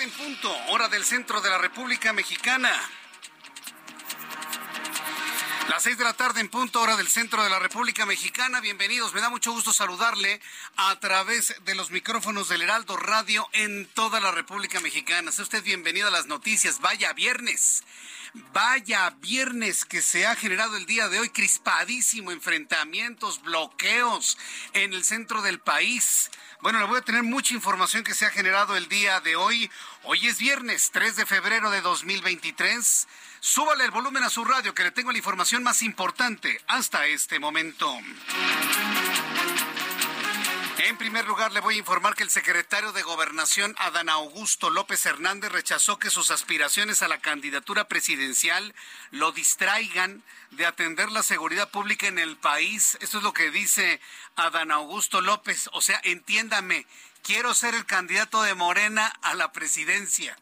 En punto, hora del centro de la República Mexicana. Las 6 de la tarde en punto, hora del centro de la República Mexicana. Bienvenidos, me da mucho gusto saludarle a través de los micrófonos del Heraldo Radio en toda la República Mexicana. Sea usted bienvenido a las noticias. Vaya viernes. Vaya viernes que se ha generado el día de hoy, crispadísimo, enfrentamientos, bloqueos en el centro del país. Bueno, le voy a tener mucha información que se ha generado el día de hoy. Hoy es viernes 3 de febrero de 2023. Súbale el volumen a su radio que le tengo la información más importante hasta este momento. En primer lugar, le voy a informar que el secretario de Gobernación, Adán Augusto López Hernández, rechazó que sus aspiraciones a la candidatura presidencial lo distraigan de atender la seguridad pública en el país. Esto es lo que dice Adán Augusto López. O sea, entiéndame, quiero ser el candidato de Morena a la presidencia.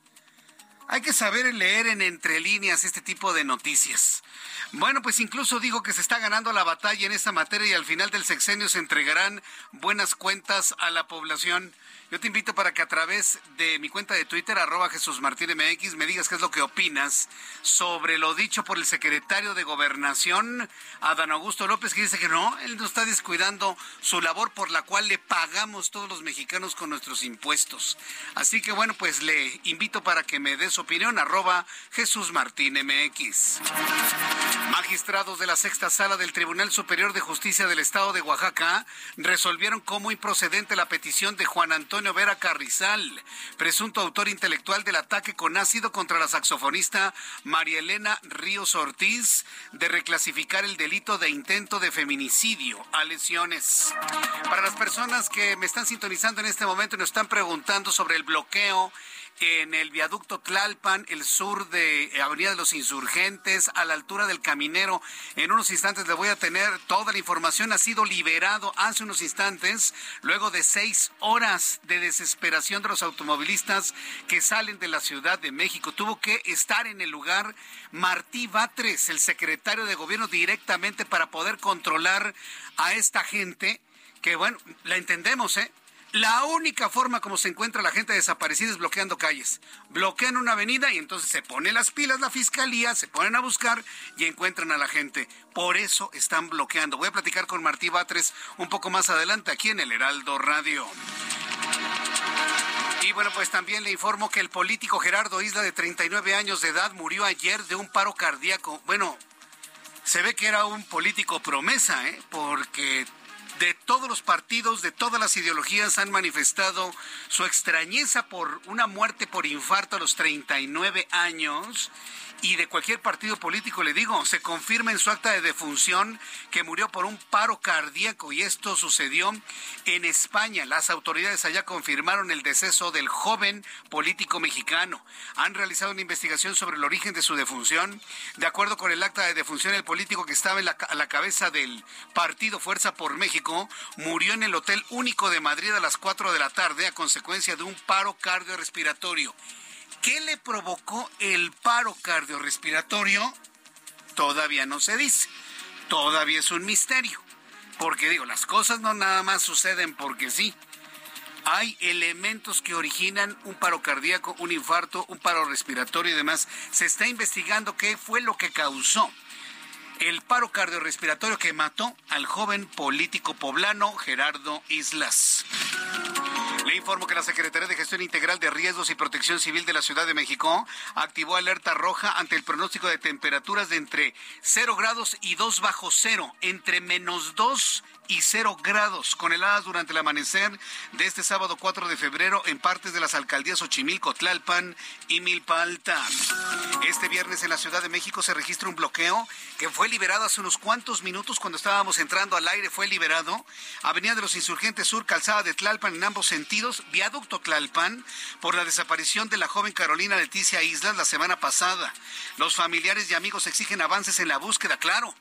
Hay que saber leer en entre líneas este tipo de noticias. Bueno, pues incluso digo que se está ganando la batalla en esta materia y al final del sexenio se entregarán buenas cuentas a la población. Yo te invito para que a través de mi cuenta de Twitter, arroba Jesús Martín MX, me digas qué es lo que opinas sobre lo dicho por el secretario de Gobernación, Adán Augusto López, que dice que no, él no está descuidando su labor por la cual le pagamos todos los mexicanos con nuestros impuestos. Así que bueno, pues le invito para que me dé su opinión, arroba Jesús Martín MX. Magistrados de la sexta sala del Tribunal Superior de Justicia del Estado de Oaxaca resolvieron como improcedente la petición de Juan Antonio Vera Carrizal, presunto autor intelectual del ataque con ácido contra la saxofonista María Elena Ríos Ortiz, de reclasificar el delito de intento de feminicidio a lesiones. Para las personas que me están sintonizando en este momento y nos están preguntando sobre el bloqueo en el viaducto Tlalpan, el sur de Avenida de los Insurgentes, a la altura del Caminero. En unos instantes le voy a tener toda la información. Ha sido liberado hace unos instantes, luego de seis horas de desesperación de los automovilistas que salen de la Ciudad de México. Tuvo que estar en el lugar Martí Batres, el secretario de gobierno, directamente para poder controlar a esta gente que, bueno, la entendemos, ¿eh? La única forma como se encuentra la gente desaparecida es bloqueando calles. Bloquean una avenida y entonces se pone las pilas la fiscalía, se ponen a buscar y encuentran a la gente. Por eso están bloqueando. Voy a platicar con Martí Batres un poco más adelante aquí en el Heraldo Radio. Y bueno, pues también le informo que el político Gerardo Isla, de 39 años de edad, murió ayer de un paro cardíaco. Bueno, se ve que era un político promesa, ¿eh? porque de todos los partidos, de todas las ideologías han manifestado su extrañeza por una muerte por infarto a los 39 años y de cualquier partido político, le digo, se confirma en su acta de defunción que murió por un paro cardíaco y esto sucedió en España. Las autoridades allá confirmaron el deceso del joven político mexicano. Han realizado una investigación sobre el origen de su defunción. De acuerdo con el acta de defunción, el político que estaba en la, a la cabeza del partido Fuerza por México murió en el Hotel Único de Madrid a las 4 de la tarde a consecuencia de un paro cardiorrespiratorio. ¿Qué le provocó el paro cardiorrespiratorio? Todavía no se dice. Todavía es un misterio. Porque digo, las cosas no nada más suceden porque sí. hay elementos que originan un paro cardíaco, un infarto, un paro respiratorio y demás. Se está investigando qué fue lo que causó el paro cardiorrespiratorio que mató al joven político poblano Gerardo Islas. Le informo que la Secretaría de Gestión Integral de Riesgos y Protección Civil de la Ciudad de México activó alerta roja ante el pronóstico de temperaturas de entre 0 grados y 2 bajo cero, entre menos 2 y 0 grados, con heladas durante el amanecer de este sábado 4 de febrero en partes de las alcaldías Ochimilco, Tlalpan y Milpa Alta. Este viernes en la Ciudad de México se registra un bloqueo que fue liberado hace unos cuantos minutos cuando estábamos entrando al aire, fue liberado. Avenida de los Insurgentes Sur, calzada de Tlalpan en ambos sentidos, viaducto Tlalpan, por la desaparición de la joven Carolina Leticia Islas la semana pasada. Los familiares y amigos exigen avances en la búsqueda, claro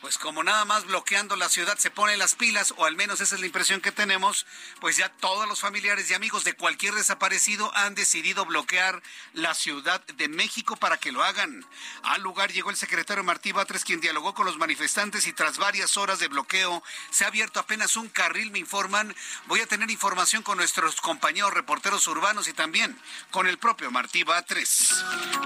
pues como nada más bloqueando la ciudad se ponen las pilas, o al menos esa es la impresión que tenemos, pues ya todos los familiares y amigos de cualquier desaparecido han decidido bloquear la Ciudad de México para que lo hagan. Al lugar llegó el secretario Martí Batres, quien dialogó con los manifestantes y tras varias horas de bloqueo se ha abierto apenas un carril, me informan. Voy a tener información con nuestros compañeros reporteros urbanos y también con el propio Martí Batres.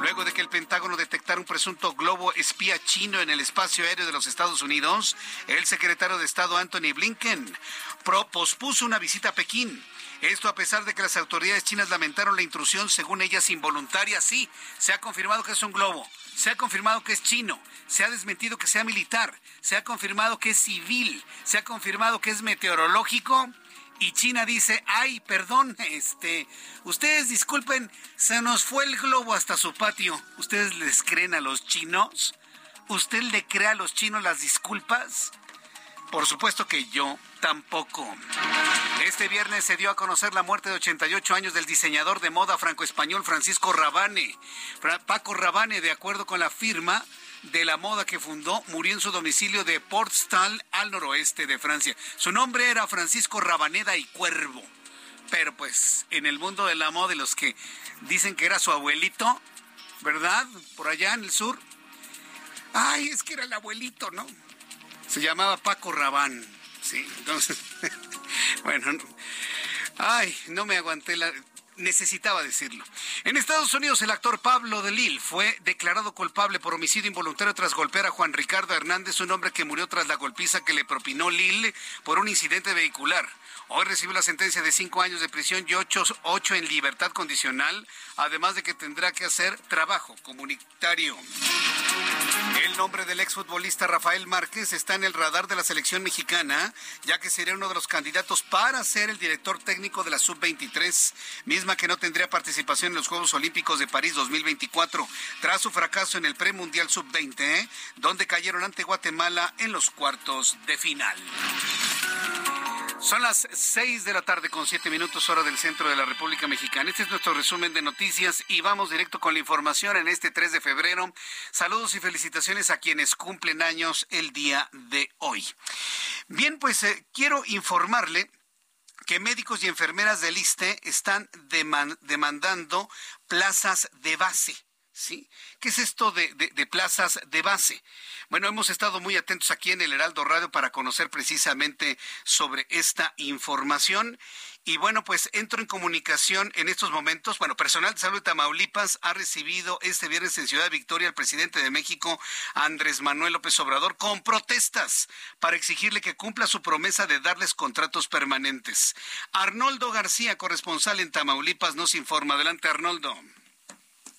Luego de que el Pentágono detectara un presunto globo espía chino en el espacio aéreo de los Estados Estados Unidos, el secretario de Estado Anthony Blinken pospuso una visita a Pekín. Esto a pesar de que las autoridades chinas lamentaron la intrusión, según ellas, involuntaria. Sí, se ha confirmado que es un globo, se ha confirmado que es chino, se ha desmentido que sea militar, se ha confirmado que es civil, se ha confirmado que es meteorológico. Y China dice, ay, perdón, este, ustedes disculpen, se nos fue el globo hasta su patio. ¿Ustedes les creen a los chinos? ¿Usted le cree a los chinos las disculpas? Por supuesto que yo tampoco. Este viernes se dio a conocer la muerte de 88 años del diseñador de moda franco-español Francisco Rabane. Paco Rabane, de acuerdo con la firma de la moda que fundó, murió en su domicilio de Portstal, al noroeste de Francia. Su nombre era Francisco Rabaneda y Cuervo. Pero pues en el mundo de la moda los que dicen que era su abuelito, ¿verdad? Por allá en el sur, Ay, es que era el abuelito, ¿no? Se llamaba Paco Rabán. Sí, entonces, bueno, ay, no me aguanté la necesitaba decirlo. En Estados Unidos, el actor Pablo de Lille fue declarado culpable por homicidio involuntario tras golpear a Juan Ricardo Hernández, un hombre que murió tras la golpiza que le propinó Lille por un incidente vehicular. Hoy recibió la sentencia de cinco años de prisión y ocho, ocho en libertad condicional, además de que tendrá que hacer trabajo comunitario. El nombre del exfutbolista Rafael Márquez está en el radar de la selección mexicana, ya que sería uno de los candidatos para ser el director técnico de la Sub-23, misma que no tendría participación en los Juegos Olímpicos de París 2024, tras su fracaso en el Premundial Sub-20, donde cayeron ante Guatemala en los cuartos de final. Son las seis de la tarde con siete minutos hora del centro de la República Mexicana. Este es nuestro resumen de noticias y vamos directo con la información en este 3 de febrero. Saludos y felicitaciones a quienes cumplen años el día de hoy. Bien, pues eh, quiero informarle que médicos y enfermeras del ISTE están demandando plazas de base. ¿Sí? ¿Qué es esto de, de, plazas de base? Bueno, hemos estado muy atentos aquí en el Heraldo Radio para conocer precisamente sobre esta información. Y bueno, pues entro en comunicación en estos momentos. Bueno, personal de salud de Tamaulipas ha recibido este viernes en Ciudad Victoria al presidente de México, Andrés Manuel López Obrador, con protestas para exigirle que cumpla su promesa de darles contratos permanentes. Arnoldo García, corresponsal en Tamaulipas, nos informa. Adelante, Arnoldo.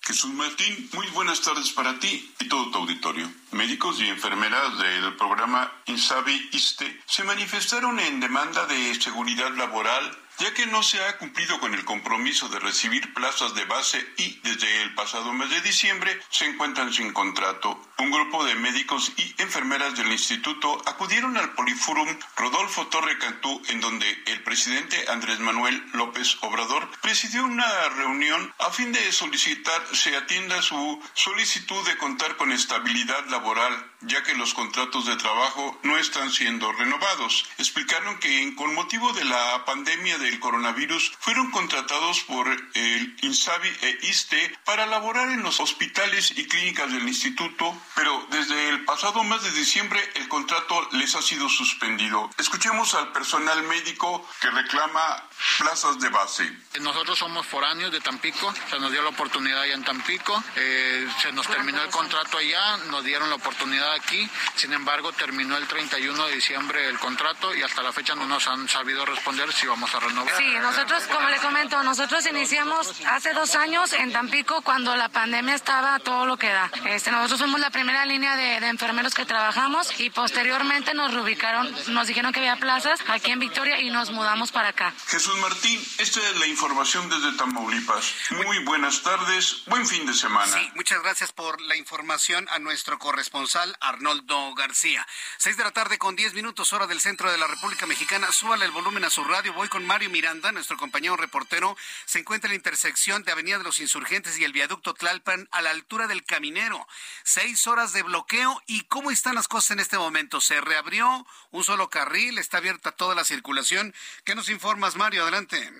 Jesús Martín, muy buenas tardes para ti y todo tu auditorio. Médicos y enfermeras del programa Insabi ISTE se manifestaron en demanda de seguridad laboral ya que no se ha cumplido con el compromiso de recibir plazas de base y desde el pasado mes de diciembre se encuentran sin contrato. Un grupo de médicos y enfermeras del instituto acudieron al Poliforum Rodolfo Torre Cantú en donde el presidente Andrés Manuel López Obrador presidió una reunión a fin de solicitar se atienda su solicitud de contar con estabilidad laboral ya que los contratos de trabajo no están siendo renovados. Explicaron que con motivo de la pandemia de del coronavirus fueron contratados por el INSABI e ISTE para laborar en los hospitales y clínicas del instituto, pero desde el pasado mes de diciembre el contrato les ha sido suspendido. Escuchemos al personal médico que reclama plazas de base. Nosotros somos foráneos de Tampico, se nos dio la oportunidad allá en Tampico, eh, se nos terminó el contrato allá, nos dieron la oportunidad aquí, sin embargo terminó el 31 de diciembre el contrato y hasta la fecha no nos han sabido responder si vamos a renovar. Sí, nosotros, como le comento, nosotros iniciamos hace dos años en Tampico cuando la pandemia estaba todo lo que da. Este, nosotros fuimos la primera línea de, de enfermeros que trabajamos y posteriormente nos reubicaron, nos dijeron que había plazas aquí en Victoria y nos mudamos para acá. Jesús Martín, esta es la información desde Tamaulipas. Muy buenas tardes, buen fin de semana. Sí, muchas gracias por la información a nuestro corresponsal Arnoldo García. Seis de la tarde con diez minutos hora del centro de la República Mexicana. Súbale el volumen a su radio. Voy con Mario Miranda, nuestro compañero reportero. Se encuentra en la intersección de Avenida de los Insurgentes y el viaducto Tlalpan a la altura del Caminero. Seis horas de bloqueo. ¿Y cómo están las cosas en este momento? ¿Se reabrió un solo carril? ¿Está abierta toda la circulación? ¿Qué nos informas, Mario? Adelante.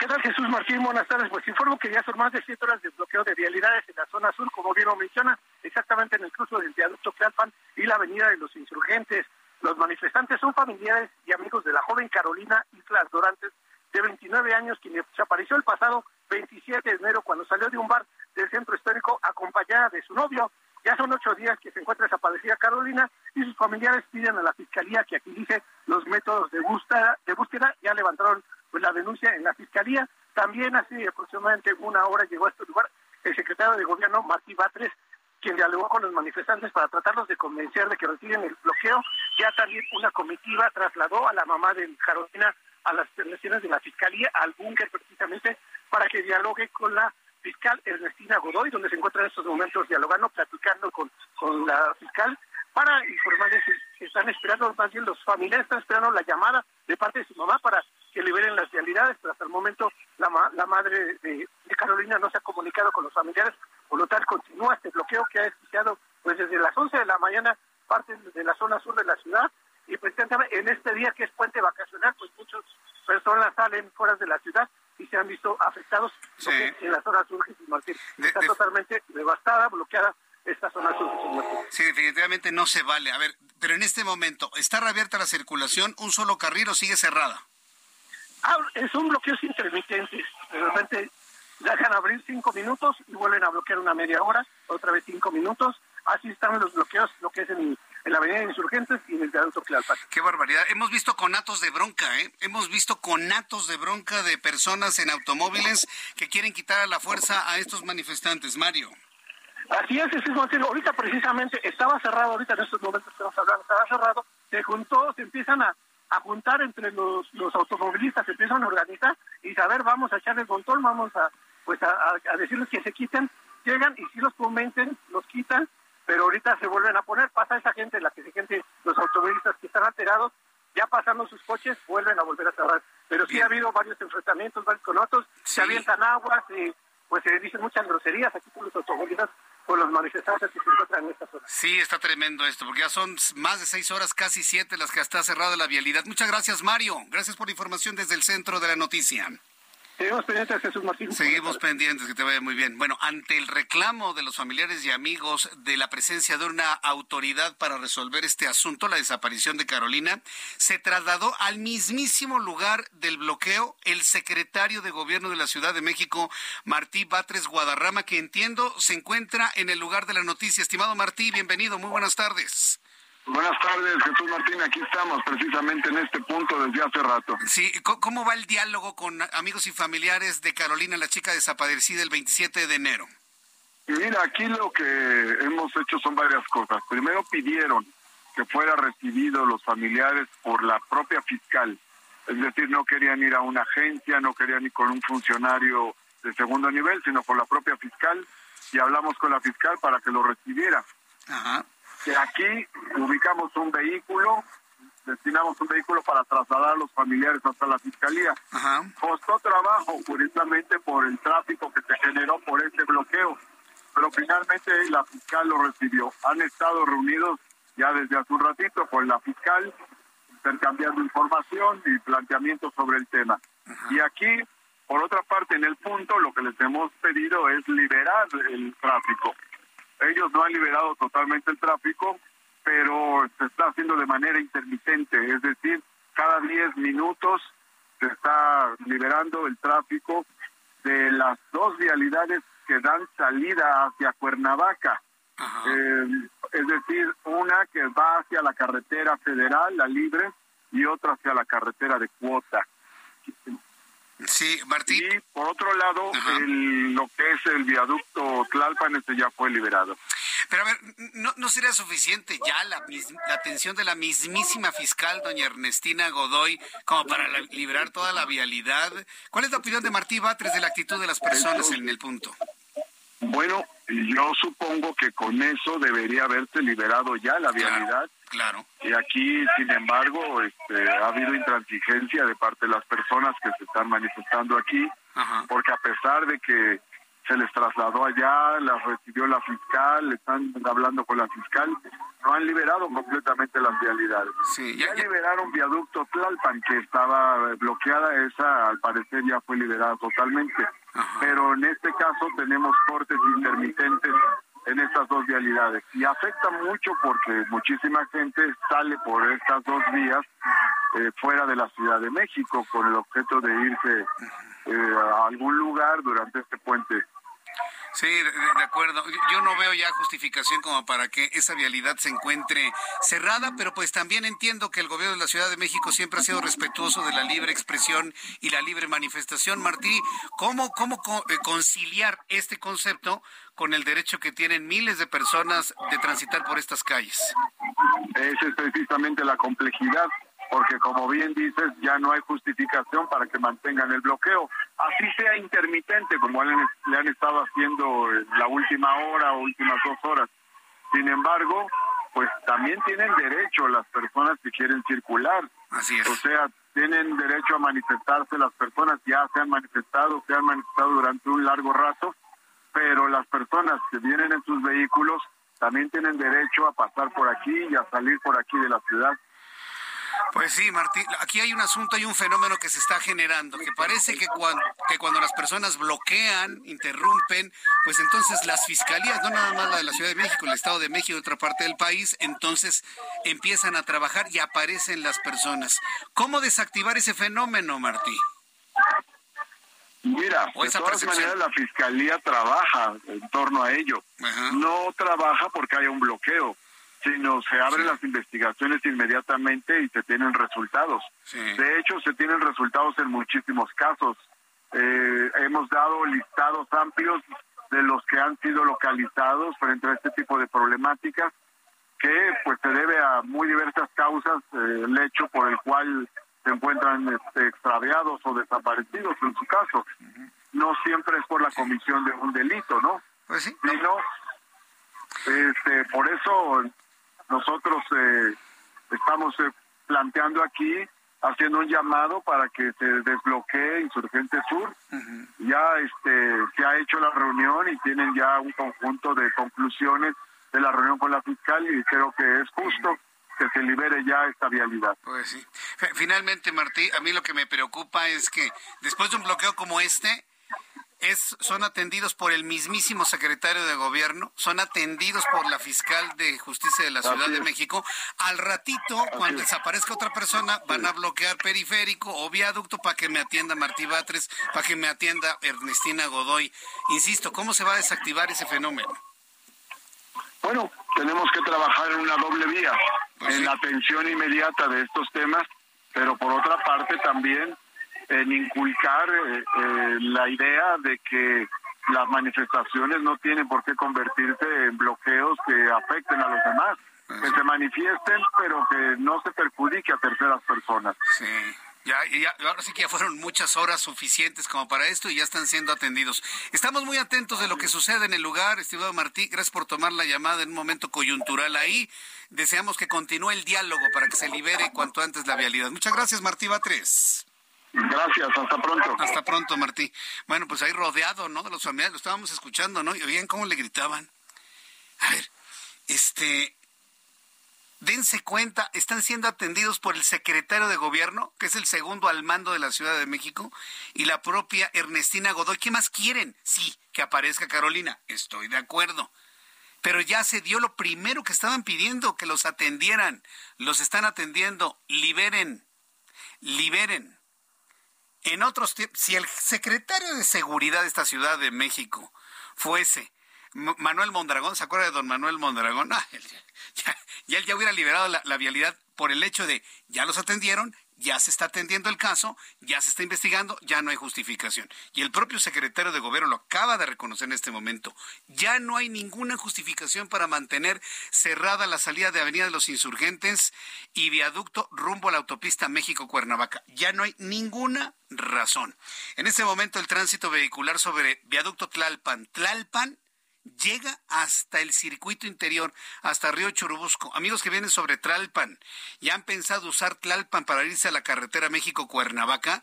¿Qué tal Jesús Martín? Buenas tardes. Pues informo que ya son más de siete horas de bloqueo de vialidades en la zona sur, como bien lo menciona, exactamente en el cruce del viaducto Tlalpan y la avenida de los insurgentes. Los manifestantes son familiares y amigos de la joven Carolina Islas Dorantes, de 29 años, quien desapareció el pasado 27 de enero cuando salió de un bar del centro histórico acompañada de su novio. Ya son ocho días que se encuentra desaparecida Carolina y sus familiares piden a la fiscalía que agilice los métodos de búsqueda. De búsqueda. Ya levantaron pues, la denuncia en la fiscalía. También hace aproximadamente una hora llegó a este lugar el secretario de gobierno Martí Batres, quien dialogó con los manifestantes para tratarlos de convencer de que retiren el bloqueo. Ya también una comitiva trasladó a la mamá de Carolina a las instalaciones de la fiscalía, al búnker precisamente, para que dialogue con la fiscal Ernestina Godoy, donde se encuentra en estos momentos dialogando, platicando con, con la fiscal, para informarles que están esperando, más bien los familiares están esperando la llamada de parte de su mamá para que liberen las realidades, pero hasta el momento la, la madre de, de, Carolina no se ha comunicado con los familiares, por lo tal continúa este bloqueo que ha iniciado pues desde las 11 de la mañana parte de la zona sur de la ciudad y precisamente en este día que es puente vacacional, pues muchas personas salen fuera de la ciudad y se han visto afectados Sí. en la zona sur Jesús Martín. De- Está de- totalmente devastada, bloqueada esta zona sur Jesús Martín. Sí, definitivamente no se vale. A ver, pero en este momento, ¿está reabierta la circulación, un solo carril o sigue cerrada? Ah, son bloqueos intermitentes. De repente dejan abrir cinco minutos y vuelven a bloquear una media hora, otra vez cinco minutos. Así están los bloqueos, lo que es en, en la Avenida de Insurgentes y en el viaducto Tlalpan. Qué barbaridad. Hemos visto conatos de bronca, ¿eh? Hemos visto conatos de bronca de personas en automóviles que quieren quitar a la fuerza a estos manifestantes, Mario. Así es, Jesús Martín. Ahorita precisamente estaba cerrado, ahorita en estos momentos que estamos hablando, estaba cerrado, se juntó, se empiezan a, a juntar entre los, los automovilistas, se empiezan a organizar y saber, vamos a echarles montón, vamos a pues a, a- a decirles que se quiten, llegan y si los convencen, los quitan, pero ahorita se vuelven a poner, pasa esa gente, la que se gente, los automovilistas que están alterados, ya pasando sus coches, vuelven a volver a cerrar. Pero sí Bien. ha habido varios enfrentamientos, varios con otros, Sí. se avientan aguas, eh, pues se dicen muchas groserías aquí por los automovilistas, por los manifestantes que se encuentran en esta zona. Sí, está tremendo esto, porque ya son más de seis horas, casi siete, las que está cerrada la vialidad. Muchas gracias, Mario. Gracias por la información desde el centro de la noticia. Seguimos pendientes, Jesús Martín. Seguimos pendientes, que te vaya muy bien. Bueno, ante el reclamo de los familiares y amigos de la presencia de una autoridad para resolver este asunto, la desaparición de Carolina, se trasladó al mismísimo lugar del bloqueo el secretario de Gobierno de la Ciudad de México, Martí Batres Guadarrama, que entiendo se encuentra en el lugar de la noticia. Estimado Martí, bienvenido, muy buenas tardes. Buenas tardes, Jesús Martín. Aquí estamos precisamente en este punto desde hace rato. Sí, ¿cómo- ¿cómo va el diálogo con amigos y familiares de Carolina, la chica desaparecida el 27 de enero? Mira, aquí lo que hemos hecho son varias cosas. Primero pidieron que fuera recibido los familiares por la propia fiscal. Es decir, no querían ir a una agencia, no querían ir con un funcionario de segundo nivel, sino con la propia fiscal. Y hablamos con la fiscal para que lo recibiera. Ajá. Que aquí ubicamos un vehículo, destinamos un vehículo para trasladar a los familiares hasta la fiscalía. Ajá. Costó trabajo, curiosamente, por el tráfico que se generó por ese bloqueo, pero finalmente la fiscal lo recibió. Han estado reunidos ya desde hace un ratito con la fiscal intercambiando información y planteamientos sobre el tema. Y aquí, por otra parte, en el punto, lo que les hemos pedido es liberar el tráfico. Ellos no han liberado totalmente el tráfico, pero se está haciendo de manera intermitente, es decir, cada 10 minutos se está liberando el tráfico de las dos vialidades que dan salida hacia Cuernavaca. Eh, es decir, una que va hacia la carretera federal, la libre, y otra hacia la carretera de cuota. Sí, Martín. Y por otro lado, lo que es el viaducto Tlalpan, este ya fue liberado. Pero a ver, ¿no, no sería suficiente ya la, la, atención de la mismísima fiscal, doña Ernestina Godoy, como para liberar toda la vialidad? ¿Cuál es la opinión de Martí Batres de la actitud de las personas en el punto? Bueno, yo supongo que con eso debería haberse liberado ya la vialidad. Claro. Y aquí, sin embargo, este, ha habido intransigencia de parte de las personas que se están manifestando aquí, porque a pesar de que se les trasladó allá, las recibió la fiscal, están hablando con la fiscal, no han liberado completamente las vialidades. Sí, ya, liberaron viaducto Tlalpan, que estaba bloqueada, esa al parecer ya fue liberada totalmente. Pero en este caso tenemos cortes intermitentes en estas dos vialidades. Y afecta mucho porque muchísima gente sale por estas dos vías eh, fuera de la Ciudad de México con el objeto de irse eh, a algún lugar durante este puente Sí, de, acuerdo. Yo no veo ya justificación como para que esa vialidad se encuentre cerrada, pero pues también entiendo que el gobierno de la Ciudad de México siempre ha sido respetuoso de la libre expresión y la libre manifestación. Martí, ¿cómo, cómo eh, conciliar este concepto con el derecho que tienen miles de personas de transitar por estas calles? Esa es precisamente la complejidad porque como bien dices, ya no hay justificación para que mantengan el bloqueo. Así sea intermitente, como le han estado haciendo en la última hora o últimas dos horas. Sin embargo, pues también tienen derecho las personas que quieren circular. Así es. O sea, tienen derecho a manifestarse las personas, ya se han manifestado, se han manifestado durante un largo rato, pero las personas que vienen en sus vehículos también tienen derecho a pasar por aquí y a salir por aquí de la ciudad. Pues sí, Martín, aquí hay un asunto, hay un fenómeno que se está generando, que parece que cuando, que cuando las personas bloquean, interrumpen, pues entonces las fiscalías, no nada más la de la Ciudad de México, el Estado de México y otra parte del país, entonces empiezan a trabajar y aparecen las personas. ¿Cómo desactivar ese fenómeno, Martín? Mira, de todas maneras la fiscalía trabaja en torno a ello. No trabaja porque haya un bloqueo sino se abren las investigaciones inmediatamente y se tienen resultados. De hecho, se tienen resultados en muchísimos casos. Eh, hemos dado listados amplios de los que han sido localizados frente a este tipo de problemáticas que pues se debe a muy diversas causas eh, el hecho por el cual se encuentran este, extraviados o desaparecidos en su caso. No siempre es por la comisión de un delito, ¿no? Pues sí. Sino, este, por eso nosotros eh, estamos eh, planteando aquí, haciendo un llamado para que se desbloquee Insurgente Sur. Ya este, se ha hecho la reunión y tienen ya un conjunto de conclusiones de la reunión con la fiscal y creo que es justo que se libere ya esta vialidad. Pues sí. Finalmente, Martí, a mí lo que me preocupa es que después de un bloqueo como este, es, son atendidos por el mismísimo secretario de gobierno, son atendidos por la fiscal de justicia de la Ciudad de México. Al ratito, cuando desaparezca otra persona, van a bloquear periférico o viaducto para que me atienda Martí Batres, para que me atienda Ernestina Godoy. Insisto, ¿cómo se va a desactivar ese fenómeno? Bueno, tenemos que trabajar en una doble vía, pues en la atención inmediata de estos temas, pero por otra parte también en inculcar eh, eh, la idea de que las manifestaciones no tienen por qué convertirse en bloqueos que afecten a los demás, que se manifiesten, pero que no se perjudique a terceras personas. Sí. Ya, ya, ahora sí que ya fueron muchas horas suficientes como para esto y ya están siendo atendidos. Estamos muy atentos de lo que sucede en el lugar, estimado Martí. Gracias por tomar la llamada en un momento coyuntural ahí. Deseamos que continúe el diálogo para que se libere cuanto antes la vialidad. Muchas gracias, Martí Batres. Gracias, hasta pronto. Hasta pronto, Martí. Bueno, pues ahí rodeado, ¿no? De los familiares, lo estábamos escuchando, ¿no? Y oían cómo le gritaban. A ver, este, dense cuenta, están siendo atendidos por el secretario de gobierno, que es el segundo al mando de la Ciudad de México, y la propia Ernestina Godoy. ¿Qué más quieren? Sí, que aparezca Carolina. Estoy de acuerdo. Pero ya se dio lo primero que estaban pidiendo, que los atendieran. Los están atendiendo. Liberen. Liberen. En otros tiempos, si el secretario de Seguridad de esta Ciudad de México fuese Manuel Mondragón, ¿se acuerda de don Manuel Mondragón? Ah, ya, él ya hubiera liberado la, vialidad por el hecho de ya los atendieron, ya se está atendiendo el caso, ya se está investigando, ya no hay justificación. Y el propio secretario de gobierno lo acaba de reconocer en este momento. Ya no hay ninguna justificación para mantener cerrada la salida de Avenida de los Insurgentes y viaducto rumbo a la autopista México-Cuernavaca. Ya no hay ninguna razón. En este momento el tránsito vehicular sobre viaducto Tlalpan, Tlalpan llega hasta el circuito interior, hasta Río Churubusco. Amigos que vienen sobre Tlalpan y han pensado usar Tlalpan para irse a la carretera México-Cuernavaca,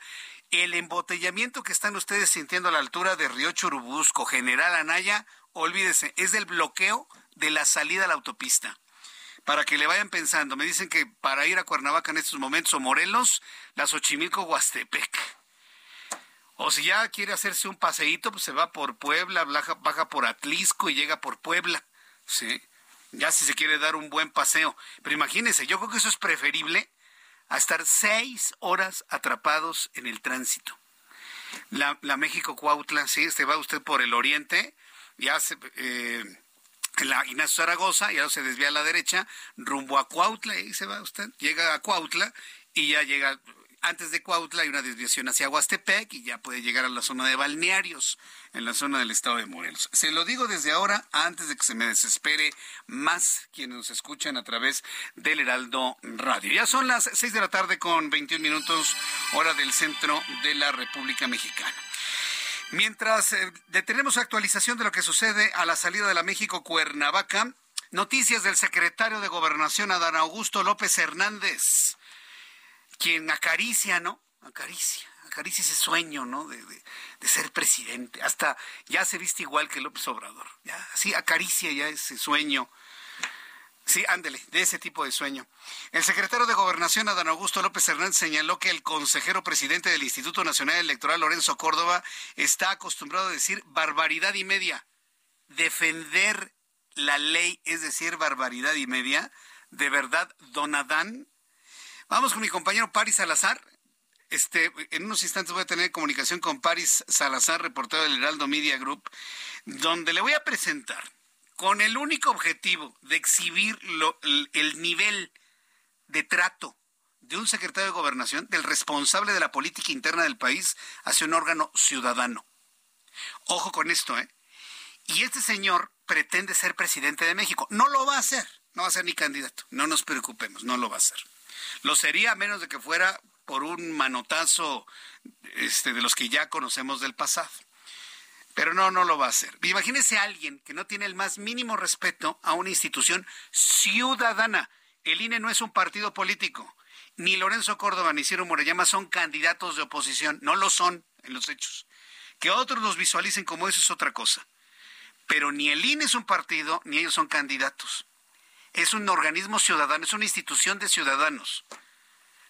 el embotellamiento que están ustedes sintiendo a la altura de Río Churubusco, General Anaya, olvídese, es del bloqueo de la salida a la autopista. Para que le vayan pensando, me dicen que para ir a Cuernavaca en estos momentos o Morelos, las Xochimilco-Huastepec o si ya quiere hacerse un paseíto, pues se va por Puebla, baja, por Atlisco y llega por Puebla. Sí. Ya si se quiere dar un buen paseo. Pero imagínese, yo creo que eso es preferible a estar seis horas atrapados en el tránsito. La, la México-Cuautla, sí, se va usted por el oriente, ya se, eh, la Ignacio Zaragoza, ya se desvía a la derecha, rumbo a Cuautla, y se va usted, llega a Cuautla y ya llega antes de Cuautla hay una desviación hacia Huastepec y ya puede llegar a la zona de balnearios, en la zona del estado de Morelos. Se lo digo desde ahora, antes de que se me desespere más quienes nos escuchan a través del Heraldo Radio. Ya son las seis de la tarde con 21 minutos, hora del centro de la República Mexicana. Mientras eh, detenemos actualización de lo que sucede a la salida de la México Cuernavaca, noticias del secretario de Gobernación Adán Augusto López Hernández quien acaricia, ¿no? Acaricia, acaricia ese sueño, ¿no? De, ser presidente. Hasta ya se viste igual que López Obrador. Ya, sí, acaricia ya ese sueño. Sí, ándele, de ese tipo de sueño. El secretario de Gobernación, Adán Augusto López Hernández, señaló que el consejero presidente del Instituto Nacional Electoral, Lorenzo Córdoba, está acostumbrado a decir barbaridad y media. Defender la ley es decir barbaridad y media. ¿De verdad, don Adán Vamos con mi compañero Paris Salazar. Este, en unos instantes voy a tener comunicación con Paris Salazar, reportero del Heraldo Media Group, donde le voy a presentar con el único objetivo de exhibir el nivel de trato de un secretario de gobernación, del responsable de la política interna del país, hacia un órgano ciudadano. Ojo con esto, ¿eh? Y este señor pretende ser presidente de México. No lo va a hacer, no va a ser ni candidato. No nos preocupemos, no lo va a hacer. Lo sería a menos de que fuera por un manotazo este, de los que ya conocemos del pasado. Pero no, no lo va a hacer. Imagínese a alguien que no tiene el más mínimo respeto a una institución ciudadana. El INE no es un partido político. Ni Lorenzo Córdoba ni Ciro Morellama son candidatos de oposición. No lo son en los hechos. Que otros los visualicen como eso es otra cosa. Pero ni el INE es un partido, ni ellos son candidatos es un organismo ciudadano, es una institución de ciudadanos.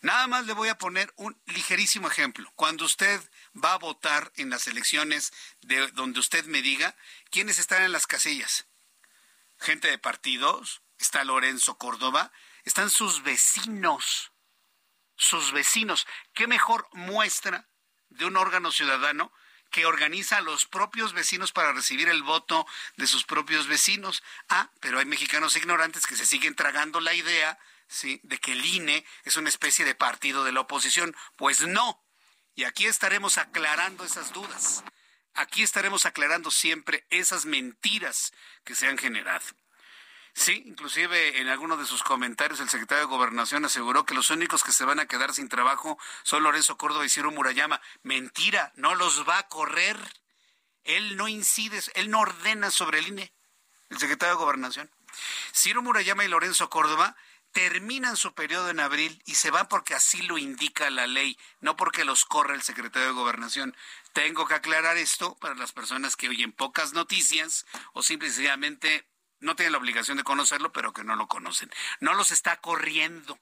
Nada más le voy a poner un ligerísimo ejemplo. Cuando usted va a votar en las elecciones de donde usted me diga quiénes están en las casillas. Gente de partidos, está Lorenzo Córdoba, están sus vecinos. Sus vecinos. ¿Qué mejor muestra de un órgano ciudadano que organiza a los propios vecinos para recibir el voto de sus propios vecinos. Ah, pero hay mexicanos ignorantes que se siguen tragando la idea, ¿sí?, de que el INE es una especie de partido de la oposición. Pues no. Y aquí estaremos aclarando esas dudas. Aquí estaremos aclarando siempre esas mentiras que se han generado. Sí, inclusive en alguno de sus comentarios el secretario de Gobernación aseguró que los únicos que se van a quedar sin trabajo son Lorenzo Córdoba y Ciro Murayama. Mentira, no los va a correr. Él no incide, él no ordena sobre el INE, el secretario de Gobernación. Ciro Murayama y Lorenzo Córdoba terminan su periodo en abril y se van porque así lo indica la ley, no porque los corre el secretario de Gobernación. Tengo que aclarar esto para las personas que oyen pocas noticias o simplemente no tienen la obligación de conocerlo, pero que no lo conocen. No los está corriendo.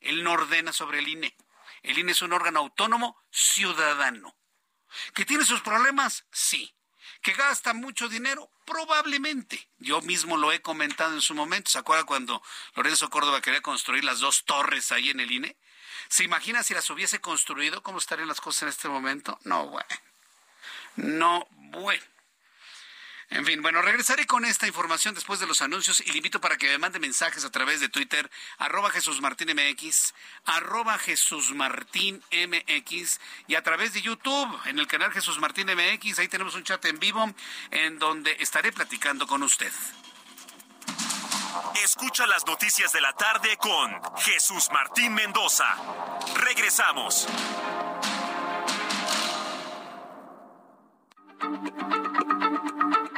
Él no ordena sobre el INE. El INE es un órgano autónomo ciudadano. ¿Que tiene sus problemas? Sí. ¿Que gasta mucho dinero? Probablemente. Yo mismo lo he comentado en su momento. ¿Se acuerda cuando Lorenzo Córdoba quería construir las dos torres ahí en el INE? ¿Se imagina si las hubiese construido? ¿Cómo estarían las cosas en este momento? No, bueno. No, bueno. En fin, bueno, regresaré con esta información después de los anuncios y le invito para que me mande mensajes a través de Twitter, arroba Jesús Martín MX, arroba Jesús Martín MX y a través de YouTube, en el canal Jesús Martín MX, ahí tenemos un chat en vivo en donde estaré platicando con usted. Escucha las noticias de la tarde con Jesús Martín Mendoza. Regresamos.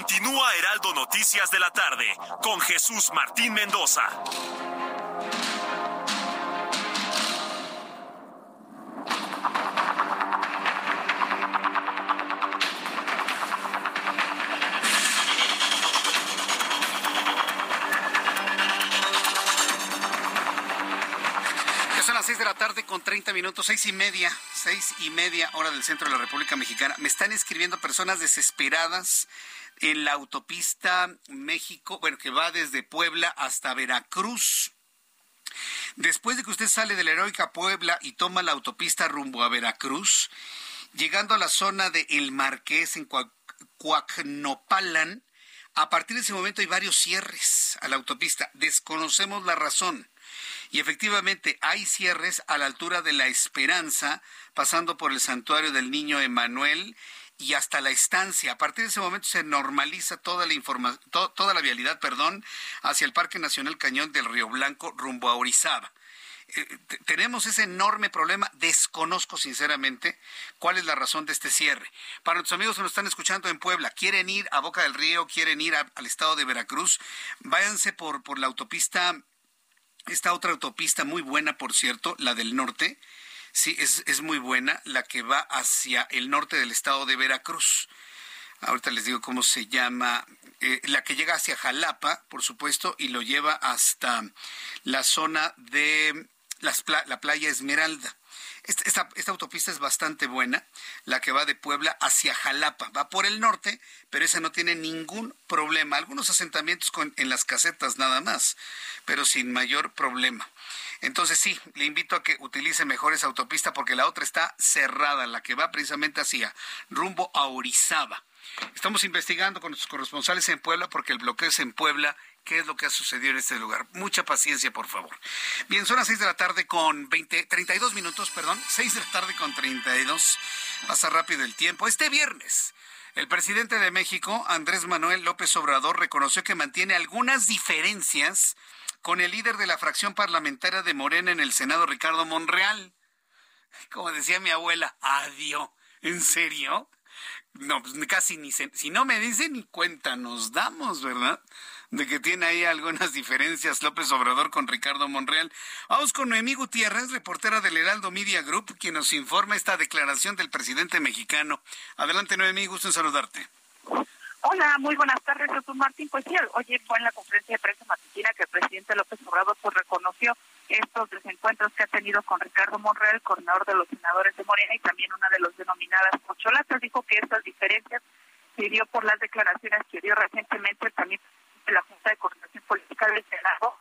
Continúa Heraldo Noticias de la tarde con Jesús Martín Mendoza. De la tarde con 30 minutos, seis y media, seis y media hora del centro de la República Mexicana. Me están escribiendo personas desesperadas en la autopista México, bueno, que va desde Puebla hasta Veracruz. Después de que usted sale de la heroica Puebla y toma la autopista rumbo a Veracruz, llegando a la zona de El Marqués en Cuacnopalan, a partir de ese momento hay varios cierres a la autopista. Desconocemos la razón. Y efectivamente hay cierres a la altura de la Esperanza, pasando por el santuario del Niño Emanuel y hasta la estancia. A partir de ese momento se normaliza toda la información, toda la vialidad, perdón, hacia el Parque Nacional Cañón del Río Blanco rumbo a Orizaba. Eh, tenemos ese enorme problema. Desconozco sinceramente cuál es la razón de este cierre. Para nuestros amigos que nos están escuchando en Puebla, quieren ir a Boca del Río, quieren ir al estado de Veracruz, váyanse por, por la autopista, esta otra autopista muy buena, por cierto, la del norte, Sí, es, es muy buena la que va hacia el norte del estado de Veracruz. Ahorita les digo cómo se llama. Eh, la que llega hacia Jalapa, por supuesto, y lo lleva hasta la zona de las la playa Esmeralda. Esta, esta, autopista es bastante buena, la que va de Puebla hacia Jalapa. Va por el norte, pero esa no tiene ningún problema. Algunos asentamientos en las casetas nada más, pero sin mayor problema. Entonces sí, le invito a que utilice mejor esa autopista porque la otra está cerrada, la que va precisamente hacia rumbo a Orizaba. Estamos investigando con nuestros corresponsales en Puebla porque el bloqueo es en Puebla. ¿Qué es lo que ha sucedido en este lugar? Mucha paciencia, por favor. Bien, son las 6 de la tarde con 20, 32 minutos, perdón. 6 de la tarde con 32. Pasa rápido el tiempo. Este viernes, el presidente de México, Andrés Manuel López Obrador, reconoció que mantiene algunas diferencias con el líder de la fracción parlamentaria de Morena en el Senado, Ricardo Monreal. Como decía mi abuela, adiós. ¿En serio? No, pues casi ni se, si no me dice ni cuenta nos damos, ¿verdad? De que tiene ahí algunas diferencias López Obrador con Ricardo Monreal. Vamos con Noemí Gutiérrez, reportera del Heraldo Media Group, quien nos informa esta declaración del presidente mexicano. Adelante, Noemí, gusto en saludarte. Hola, muy buenas tardes, Jesús Martín. Pues sí, oye, fue en la conferencia de prensa matutina que el presidente López Obrador pues, reconoció estos desencuentros que ha tenido con Ricardo Monreal, coordinador de los senadores de Morena y también una de los denominadas pocholatas. Dijo que estas diferencias se dio por las declaraciones que dio recientemente también de la Junta de Coordinación Política del Senado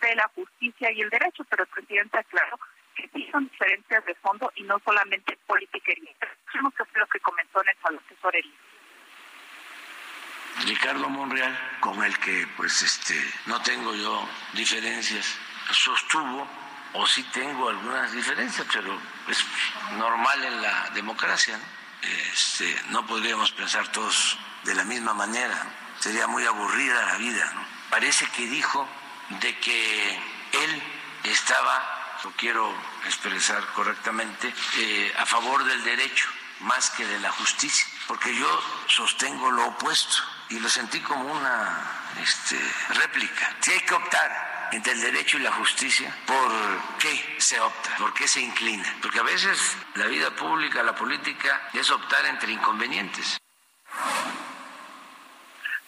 de la Justicia y el Derecho, pero el presidente aclaró que sí son diferencias de fondo y no solamente politiquería. Escuchemos que fue lo que comentó en el Salón Tesorería. Ricardo Monreal, con el que pues este no tengo yo diferencias, sostuvo o sí tengo algunas diferencias, pero es normal en la democracia. ¿no? Este, no podríamos pensar todos de la misma manera, sería muy aburrida la vida. ¿no? Parece que dijo de que él estaba, lo quiero expresar correctamente, eh, a favor del derecho más que de la justicia, porque yo sostengo lo opuesto y lo sentí como una este, réplica. Si hay que optar entre el derecho y la justicia, ¿por qué se opta? ¿Por qué se inclina? Porque a veces la vida pública, la política, es optar entre inconvenientes.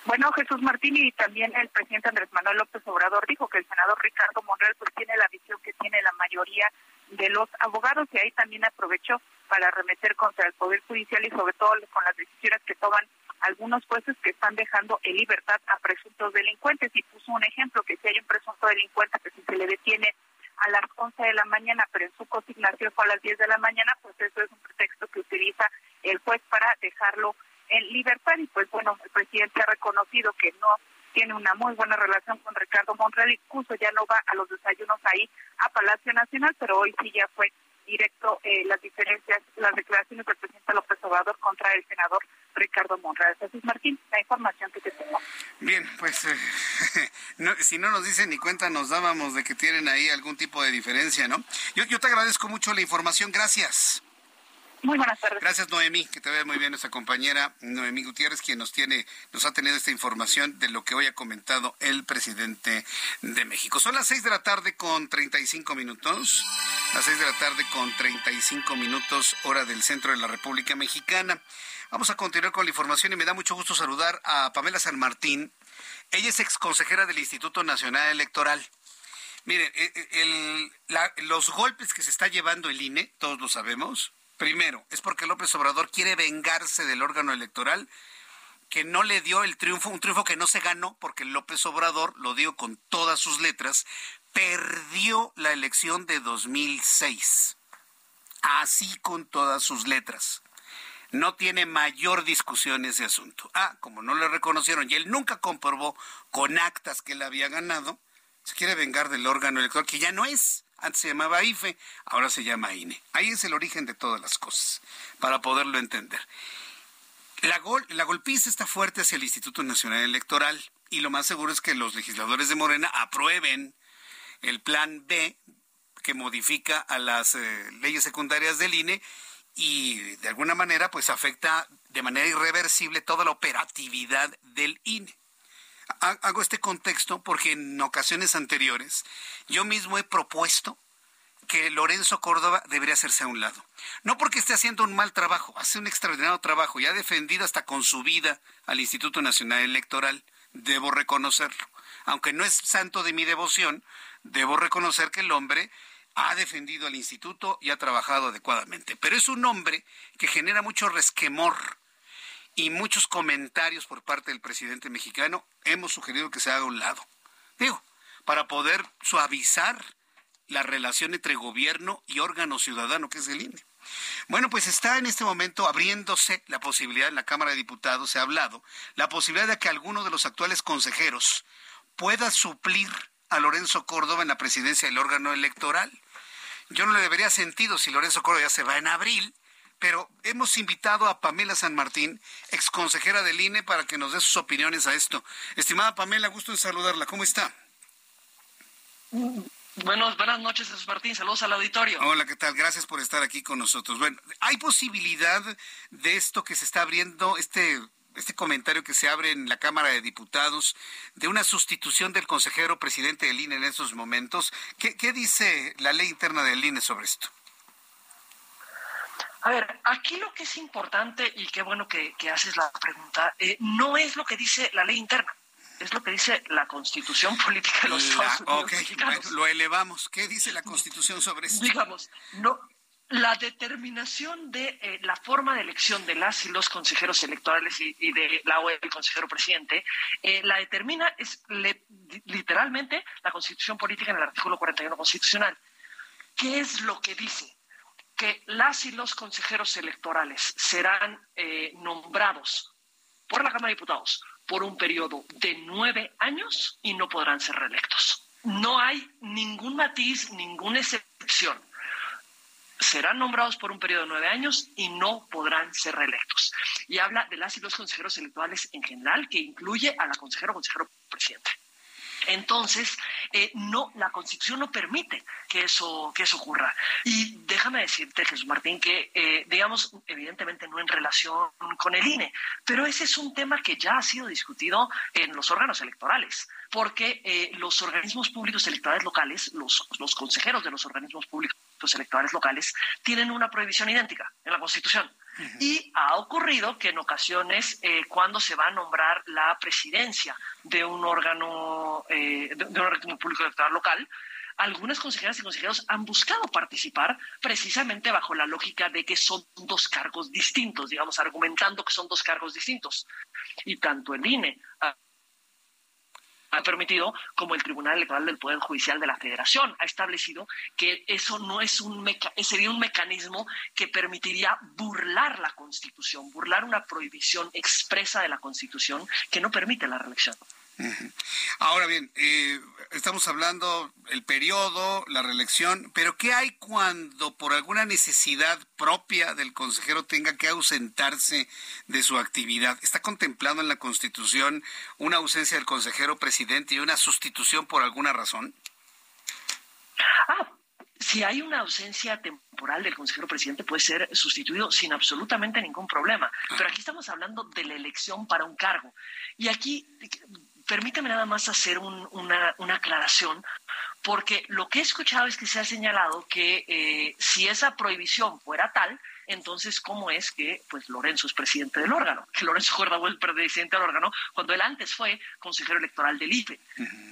Bueno, Jesús Martín y también el presidente Andrés Manuel López Obrador dijo que el senador Ricardo Monreal pues tiene la visión que tiene la mayoría de los abogados y ahí también aprovechó para arremeter contra el Poder Judicial y sobre todo con las decisiones que toman algunos jueces que están dejando en libertad a presuntos delincuentes. Y puso un ejemplo que si hay un presunto delincuente que si se le detiene a las 11 de la mañana, pero en su consignación fue a las 10 de la mañana, pues eso es un pretexto que utiliza el juez para dejarlo en libertad. Y pues bueno, el presidente ha reconocido que no tiene una muy buena relación con Ricardo Monreal, incluso ya no va a los desayunos ahí a Palacio Nacional, pero hoy sí ya fue directo eh, las diferencias, las declaraciones del presidente López Obrador contra el senador Ricardo Monreal. Jesús Martín, la información que te tengo. Bien, pues eh, si no nos dicen ni cuenta nos dábamos de que tienen ahí algún tipo de diferencia, ¿no? Yo, yo te agradezco mucho la información, gracias. Muy buenas tardes. Gracias, Noemí, que te vea muy bien nuestra compañera Noemí Gutiérrez, quien nos tiene, nos ha tenido esta información de lo que hoy ha comentado el presidente de México. Son las seis de la tarde con 35 minutos. Las seis de la tarde con 35 minutos, hora del centro de la República Mexicana. Vamos a continuar con la información y me da mucho gusto saludar a Pamela San Martín. Ella es exconsejera del Instituto Nacional Electoral. Miren, eh, eh, los golpes que se está llevando el INE, todos lo sabemos, Primero, es porque López Obrador quiere vengarse del órgano electoral que no le dio el triunfo, un triunfo que no se ganó porque López Obrador, lo dio con todas sus letras, perdió la elección de 2006. Así con todas sus letras. No tiene mayor discusión ese asunto. Ah, como no le reconocieron y él nunca comprobó con actas que él había ganado, se quiere vengar del órgano electoral que ya no es. Antes se llamaba IFE, ahora se llama INE. Ahí es el origen de todas las cosas, para poderlo entender. La, la golpiza está fuerte hacia el Instituto Nacional Electoral y lo más seguro es que los legisladores de Morena aprueben el plan B que modifica a las eh, leyes secundarias del INE y de alguna manera pues afecta de manera irreversible toda la operatividad del INE hago este contexto porque en ocasiones anteriores yo mismo he propuesto que Lorenzo Córdoba debería hacerse a un lado. No porque esté haciendo un mal trabajo, hace un extraordinario trabajo y ha defendido hasta con su vida al Instituto Nacional Electoral. Debo reconocerlo. Aunque no es santo de mi devoción, debo reconocer que el hombre ha defendido al instituto y ha trabajado adecuadamente. Pero es un hombre que genera mucho resquemor y muchos comentarios por parte del presidente mexicano, hemos sugerido que se haga un lado. Digo, para poder suavizar la relación entre gobierno y órgano ciudadano, que es el INE. Bueno, pues está en este momento abriéndose la posibilidad, en la Cámara de Diputados se ha hablado, la posibilidad de que alguno de los actuales consejeros pueda suplir a Lorenzo Córdoba en la presidencia del órgano electoral. Yo no le debería sentido si Lorenzo Córdoba ya se va en abril, pero hemos invitado a Pamela San Martín, ex consejera del INE, para que nos dé sus opiniones a esto. Estimada Pamela, gusto en saludarla. ¿Cómo está? Buenos, buenas noches, Jesús Martín. Saludos al auditorio. Hola, ¿qué tal? Gracias por estar aquí con nosotros. Bueno, ¿hay posibilidad de esto que se está abriendo, este, este comentario que se abre en la Cámara de Diputados, de una sustitución del consejero presidente del INE en estos momentos? ¿Qué, qué dice la ley interna del INE sobre esto? A ver, aquí lo que es importante, y qué bueno que, haces la pregunta, eh, no es lo que dice la ley interna, es lo que dice la constitución política de los Estados Unidos. lo elevamos. ¿Qué dice la constitución sobre esto? Digamos, no, la determinación de eh, la forma de elección de las y los consejeros electorales y, de la OEA, el consejero presidente, eh, la determina es literalmente la constitución política en el artículo 41 constitucional. ¿Qué es lo que dice? Que las y los consejeros electorales serán eh, nombrados por la Cámara de Diputados por un periodo de nueve años y no podrán ser reelectos. No hay ningún matiz, ninguna excepción. Serán nombrados por un periodo de nueve años y no podrán ser reelectos. Y habla de las y los consejeros electorales en general, que incluye a la consejera o consejero presidente. Entonces, eh, no, la Constitución no permite que eso, que eso ocurra. Y déjame decirte, Jesús Martín, que, eh, digamos, evidentemente no en relación con el INE, pero ese es un tema que ya ha sido discutido en los órganos electorales, porque eh, los organismos públicos electorales locales, los, los consejeros de los organismos públicos electorales locales, tienen una prohibición idéntica en la Constitución. Y ha ocurrido que en ocasiones, eh, cuando se va a nombrar la presidencia de un órgano, eh, de, un órgano público electoral local, algunas consejeras y consejeros han buscado participar precisamente bajo la lógica de que son dos cargos distintos, digamos, argumentando que son dos cargos distintos. Y tanto el INE ha permitido, como el Tribunal Electoral del Poder Judicial de la Federación ha establecido que eso no es un sería un mecanismo que permitiría burlar la Constitución, burlar una prohibición expresa de la Constitución que no permite la reelección. Ahora bien, eh, estamos hablando el periodo, la reelección, pero ¿qué hay cuando por alguna necesidad propia del consejero tenga que ausentarse de su actividad? ¿Está contemplado en la Constitución una ausencia del consejero presidente y una sustitución por alguna razón? Ah, si hay una ausencia temporal del consejero presidente, puede ser sustituido sin absolutamente ningún problema. Pero aquí estamos hablando de la elección para un cargo. Y aquí permítame nada más hacer una, aclaración, porque lo que he escuchado es que se ha señalado que eh, si esa prohibición fuera tal, entonces cómo es que pues Lorenzo es presidente del órgano, que Lorenzo Córdoba es presidente del órgano cuando él antes fue consejero electoral del IFE.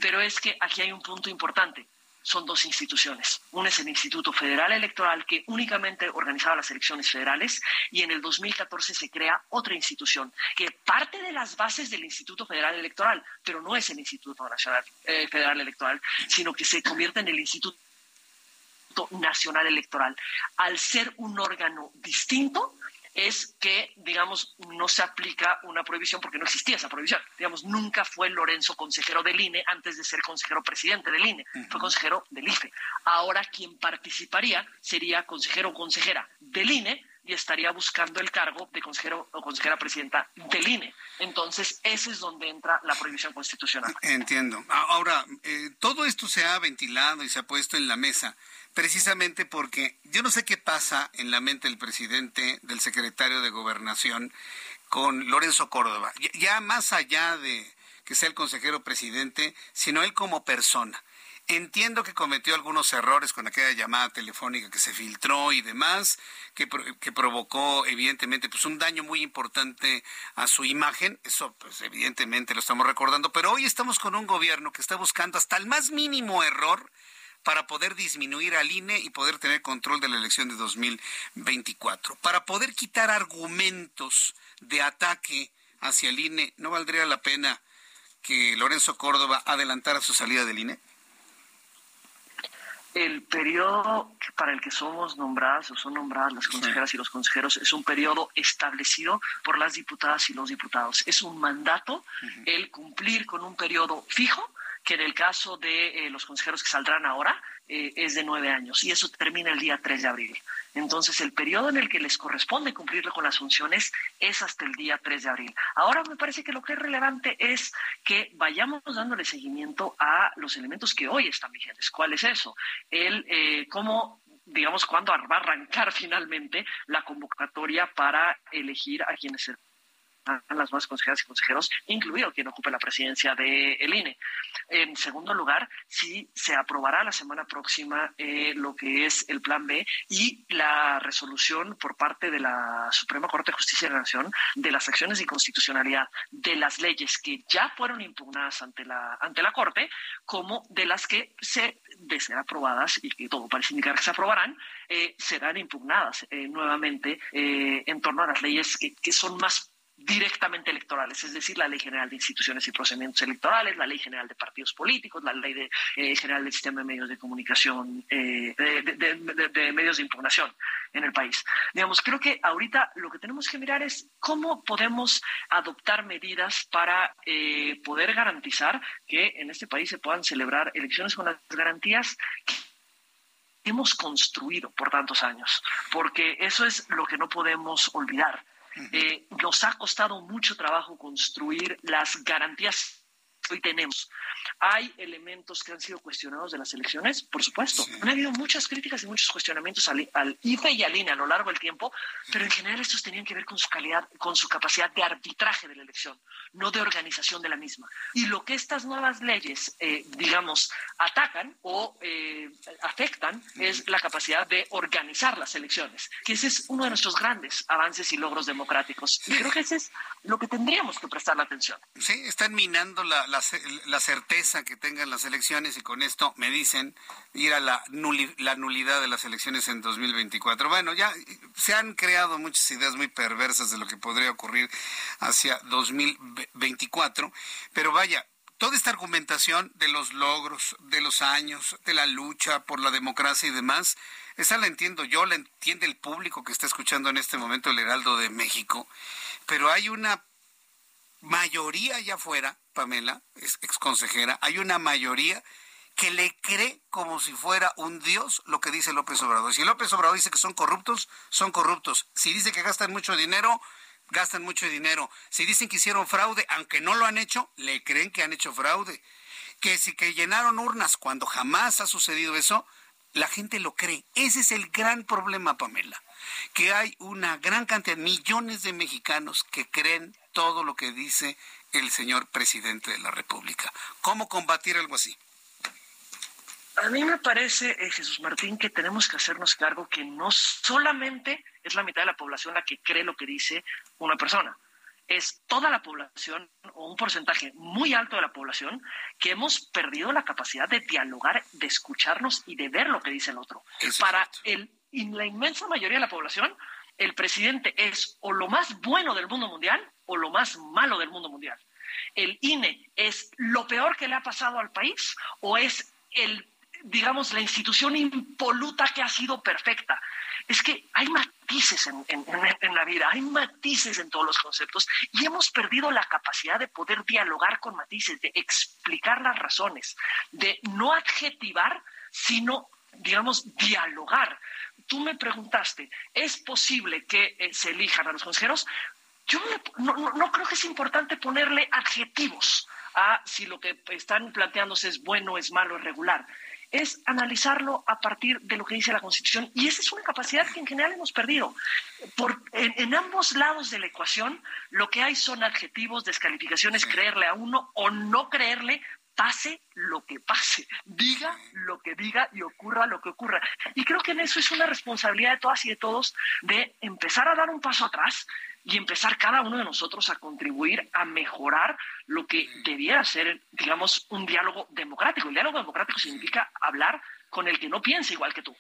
Pero es que aquí hay un punto importante son dos instituciones. Una es el Instituto Federal Electoral, que únicamente organizaba las elecciones federales, y en el 2014 se crea otra institución, que parte de las bases del Instituto Federal Electoral, pero no es el Instituto Nacional eh, Federal Electoral, sino que se convierte en el Instituto Nacional Electoral. Al ser un órgano distinto, es que, digamos, no se aplica una prohibición porque no existía esa prohibición. Digamos, nunca fue Lorenzo consejero del INE antes de ser consejero presidente del INE, fue consejero del IFE. Ahora quien participaría sería consejero o consejera del INE y estaría buscando el cargo de consejero o consejera presidenta del INE. Entonces, ese es donde entra la prohibición constitucional. Entiendo. Ahora, eh, todo esto se ha ventilado y se ha puesto en la mesa precisamente porque yo no sé qué pasa en la mente del presidente, del secretario de Gobernación, con Lorenzo Córdoba. Ya más allá de que sea el consejero presidente, sino él como persona. Entiendo que cometió algunos errores con aquella llamada telefónica que se filtró y demás, que, que, provocó evidentemente pues un daño muy importante a su imagen, eso pues evidentemente lo estamos recordando, pero hoy estamos con un gobierno que está buscando hasta el más mínimo error para poder disminuir al INE y poder tener control de la elección de 2024. Para poder quitar argumentos de ataque hacia el INE, ¿no valdría la pena que Lorenzo Córdoba adelantara su salida del INE? El periodo para el que somos nombradas o son nombradas las consejeras y los consejeros es un periodo establecido por las diputadas y los diputados. Es un mandato el cumplir con un periodo fijo que en el caso de eh, los consejeros que saldrán ahora eh, es de nueve años y eso termina el día 3 de abril. Entonces, el periodo en el que les corresponde cumplir con las funciones es hasta el día 3 de abril. Ahora me parece que lo que es relevante es que vayamos dándole seguimiento a los elementos que hoy están vigentes. ¿Cuál es eso? El eh, cómo digamos, cuándo va a arrancar finalmente la convocatoria para elegir a quienes se a las más consejeras y consejeros, incluido quien ocupe la presidencia del INE. En segundo lugar, si se aprobará la semana próxima eh, lo que es el Plan B y la resolución por parte de la Suprema Corte de Justicia de la Nación de las acciones de inconstitucionalidad de las leyes que ya fueron impugnadas ante la, ante la Corte, como de las que se de ser aprobadas y que todo parece indicar que se aprobarán, eh, serán impugnadas eh, nuevamente en torno a las leyes que, que son más directamente electorales, es decir, la Ley General de Instituciones y Procedimientos Electorales, la Ley General de Partidos Políticos, la Ley de, eh, General del Sistema de Medios de Comunicación, eh, de, medios de impugnación en el país. Digamos, creo que ahorita lo que tenemos que mirar es cómo podemos adoptar medidas para eh, poder garantizar que en este país se puedan celebrar elecciones con las garantías que hemos construido por tantos años, porque eso es lo que no podemos olvidar eh, nos ha costado mucho trabajo construir las garantías hoy tenemos. ¿Hay elementos que han sido cuestionados de las elecciones? Por supuesto. Han habido muchas críticas y muchos cuestionamientos al, al, IFE y al INE a lo largo del tiempo, pero en general estos tenían que ver con su calidad, con su capacidad de arbitraje de la elección, no de organización de la misma. Y lo que estas nuevas leyes, eh, digamos, atacan o eh, afectan es la capacidad de organizar las elecciones, que ese es uno de nuestros grandes avances y logros democráticos. Y creo que ese es lo que tendríamos que prestar la atención. Sí, están minando la, la, la certeza que tengan las elecciones y con esto me dicen ir a la, la nulidad de las elecciones en 2024. Bueno, ya se han creado muchas ideas muy perversas de lo que podría ocurrir hacia 2024, pero vaya, toda esta argumentación de los logros, de los años, de la lucha por la democracia y demás, esa la entiendo yo, la entiende el público que está escuchando en este momento el Heraldo de México, pero hay una mayoría allá afuera, Pamela, es ex consejera, hay una mayoría que le cree como si fuera un dios lo que dice López Obrador. Si López Obrador dice que son corruptos, son corruptos. Si dice que gastan mucho dinero, gastan mucho dinero. Si dicen que hicieron fraude, aunque no lo han hecho, le creen que han hecho fraude. Que si que llenaron urnas cuando jamás ha sucedido eso, la gente lo cree. Ese es el gran problema, Pamela. Que hay una gran cantidad, millones de mexicanos que creen todo lo que dice el señor presidente de la República. ¿Cómo combatir algo así? A mí me parece, eh, Jesús Martín, que tenemos que hacernos cargo que no solamente es la mitad de la población la que cree lo que dice una persona, es toda la población o un porcentaje muy alto de la población que hemos perdido la capacidad de dialogar, de escucharnos y de ver lo que dice el otro. Para el, la inmensa mayoría de la población, el presidente es o lo más bueno del mundo mundial o lo más malo del mundo mundial. El INE es lo peor que le ha pasado al país o es el digamos, la institución impoluta que ha sido perfecta. Es que hay matices en, en, la vida, hay matices en todos los conceptos y hemos perdido la capacidad de poder dialogar con matices, de explicar las razones, de no adjetivar, sino, digamos, dialogar. Tú me preguntaste, ¿es posible que eh, se elijan a los consejeros? Yo no, no, no creo que es importante ponerle adjetivos a si lo que están planteándose es bueno, es malo, es regular es analizarlo a partir de lo que dice la Constitución. Y esa es una capacidad que en general hemos perdido. Por, en, ambos lados de la ecuación, lo que hay son adjetivos, descalificaciones, creerle a uno o no creerle, pase lo que pase, diga lo que diga y ocurra lo que ocurra. Y creo que en eso es una responsabilidad de todas y de todos de empezar a dar un paso atrás y empezar cada uno de nosotros a contribuir a mejorar lo que debiera ser, digamos, un diálogo democrático. El diálogo democrático significa hablar con el que no piensa igual que tú.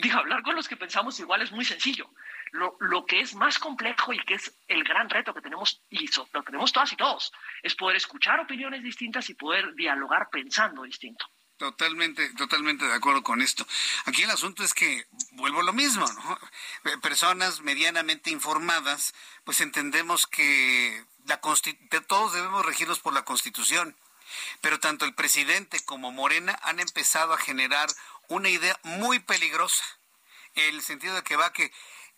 Digo, hablar con los que pensamos igual es muy sencillo. Lo, lo, que es más complejo y que es el gran reto que tenemos, y lo tenemos todas y todos, es poder escuchar opiniones distintas y poder dialogar pensando distinto. Totalmente, totalmente de acuerdo con esto. Aquí el asunto es que vuelvo a lo mismo, ¿no? Eh, personas medianamente informadas, pues entendemos que la todos debemos regirnos por la Constitución. Pero tanto el presidente como Morena han empezado a generar una idea muy peligrosa, en el sentido de que va que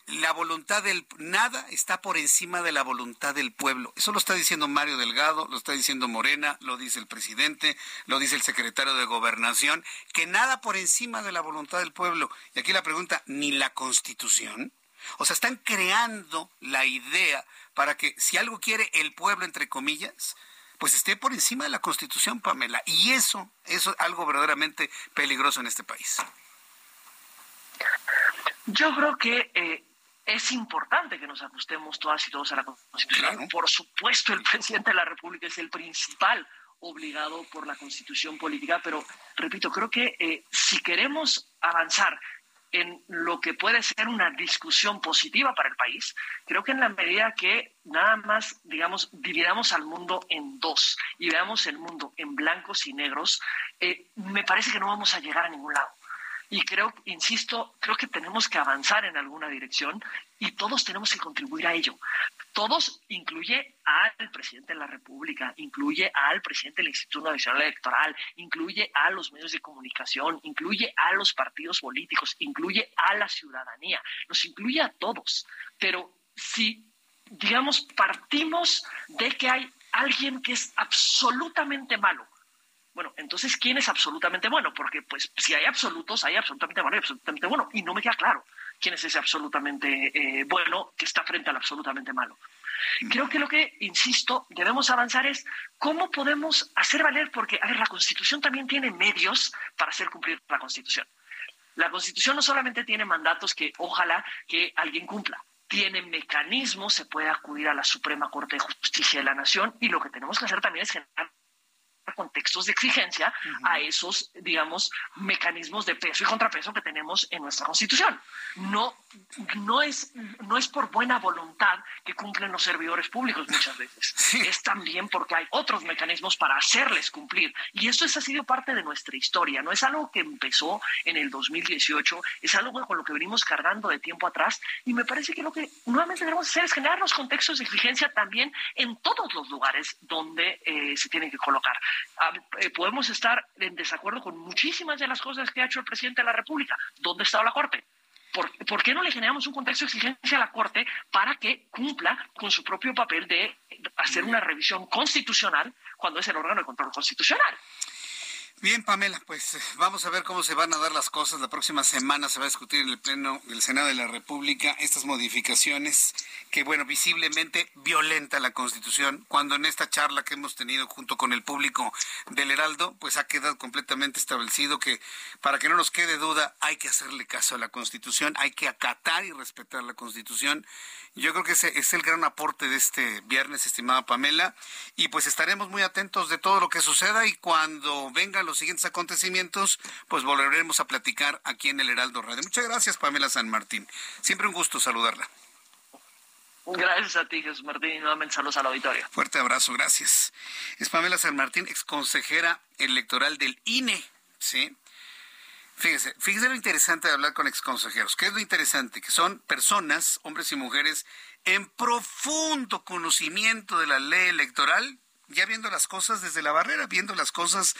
la voluntad del nada está por encima de la voluntad del pueblo. Eso lo está diciendo Mario Delgado, lo está diciendo Morena, lo dice el presidente, lo dice el secretario de Gobernación, que nada por encima de la voluntad del pueblo. Y aquí la pregunta, ¿ni la Constitución? O sea, están creando la idea para que si algo quiere el pueblo, entre comillas, pues esté por encima de la Constitución, Pamela. Y eso, eso es algo verdaderamente peligroso en este país. Yo creo que eh, es importante que nos ajustemos todas y todos a la Constitución. Por supuesto, el presidente de la República es el principal obligado por la Constitución política, pero repito, creo que eh, si queremos avanzar en lo que puede ser una discusión positiva para el país, creo que en la medida que nada más, digamos, dividamos al mundo en dos y veamos el mundo en blancos y negros, eh, me parece que no vamos a llegar a ningún lado. Y creo, insisto, creo que tenemos que avanzar en alguna dirección y todos tenemos que contribuir a ello. Todos incluye al presidente de la República, incluye al presidente del Instituto Nacional Electoral, incluye a los medios de comunicación, incluye a los partidos políticos, incluye a la ciudadanía, nos incluye a todos. Pero si, digamos, partimos de que hay alguien que es absolutamente malo. Bueno, entonces, ¿quién es absolutamente bueno? Porque, pues, si hay absolutos, hay absolutamente malo y absolutamente bueno. Y no me queda claro quién es ese absolutamente eh, bueno que está frente al absolutamente malo. Creo que lo que, insisto, debemos avanzar es cómo podemos hacer valer, porque, a ver, la Constitución también tiene medios para hacer cumplir la Constitución. La Constitución no solamente tiene mandatos que ojalá que alguien cumpla, tiene mecanismos, se puede acudir a la Suprema Corte de Justicia de la Nación y lo que tenemos que hacer también es generar contextos de exigencia a esos, digamos, mecanismos de peso y contrapeso que tenemos en nuestra Constitución. No, no, es, no es por buena voluntad que cumplen los servidores públicos muchas veces. Es también porque hay otros mecanismos para hacerles cumplir. Y eso ha sido parte de nuestra historia. No es algo que empezó en el 2018, es algo con lo que venimos cargando de tiempo atrás. Y me parece que lo que nuevamente tenemos que hacer es generar los contextos de exigencia también en todos los lugares donde eh, se tienen que colocar. Ah, eh, podemos estar en desacuerdo con muchísimas de las cosas que ha hecho el presidente de la República. ¿Dónde está la Corte? ¿Por, qué no le generamos un contexto de exigencia a la Corte para que cumpla con su propio papel de hacer una revisión constitucional cuando es el órgano de control constitucional? Bien, Pamela, pues eh, vamos a ver cómo se van a dar las cosas. La próxima semana se va a discutir en el Pleno del Senado de la República estas modificaciones que, bueno, visiblemente violenta la Constitución, cuando en esta charla que hemos tenido junto con el público del Heraldo, pues ha quedado completamente establecido que, para que no nos quede duda, hay que hacerle caso a la Constitución, hay que acatar y respetar la Constitución yo creo que ese es el gran aporte de este viernes, estimada Pamela, y pues estaremos muy atentos de todo lo que suceda y cuando vengan los siguientes acontecimientos, pues volveremos a platicar aquí en el Heraldo Radio. Muchas gracias, Pamela San Martín. Siempre un gusto saludarla. Gracias a ti, Jesús Martín, y nuevamente saludos al auditorio. Fuerte abrazo, gracias. Es Pamela San Martín, exconsejera electoral del INE, ¿sí? Fíjese, fíjese lo interesante de hablar con exconsejeros. ¿Qué es lo interesante? Que son personas, hombres y mujeres, en profundo conocimiento de la ley electoral, ya viendo las cosas desde la barrera, viendo las cosas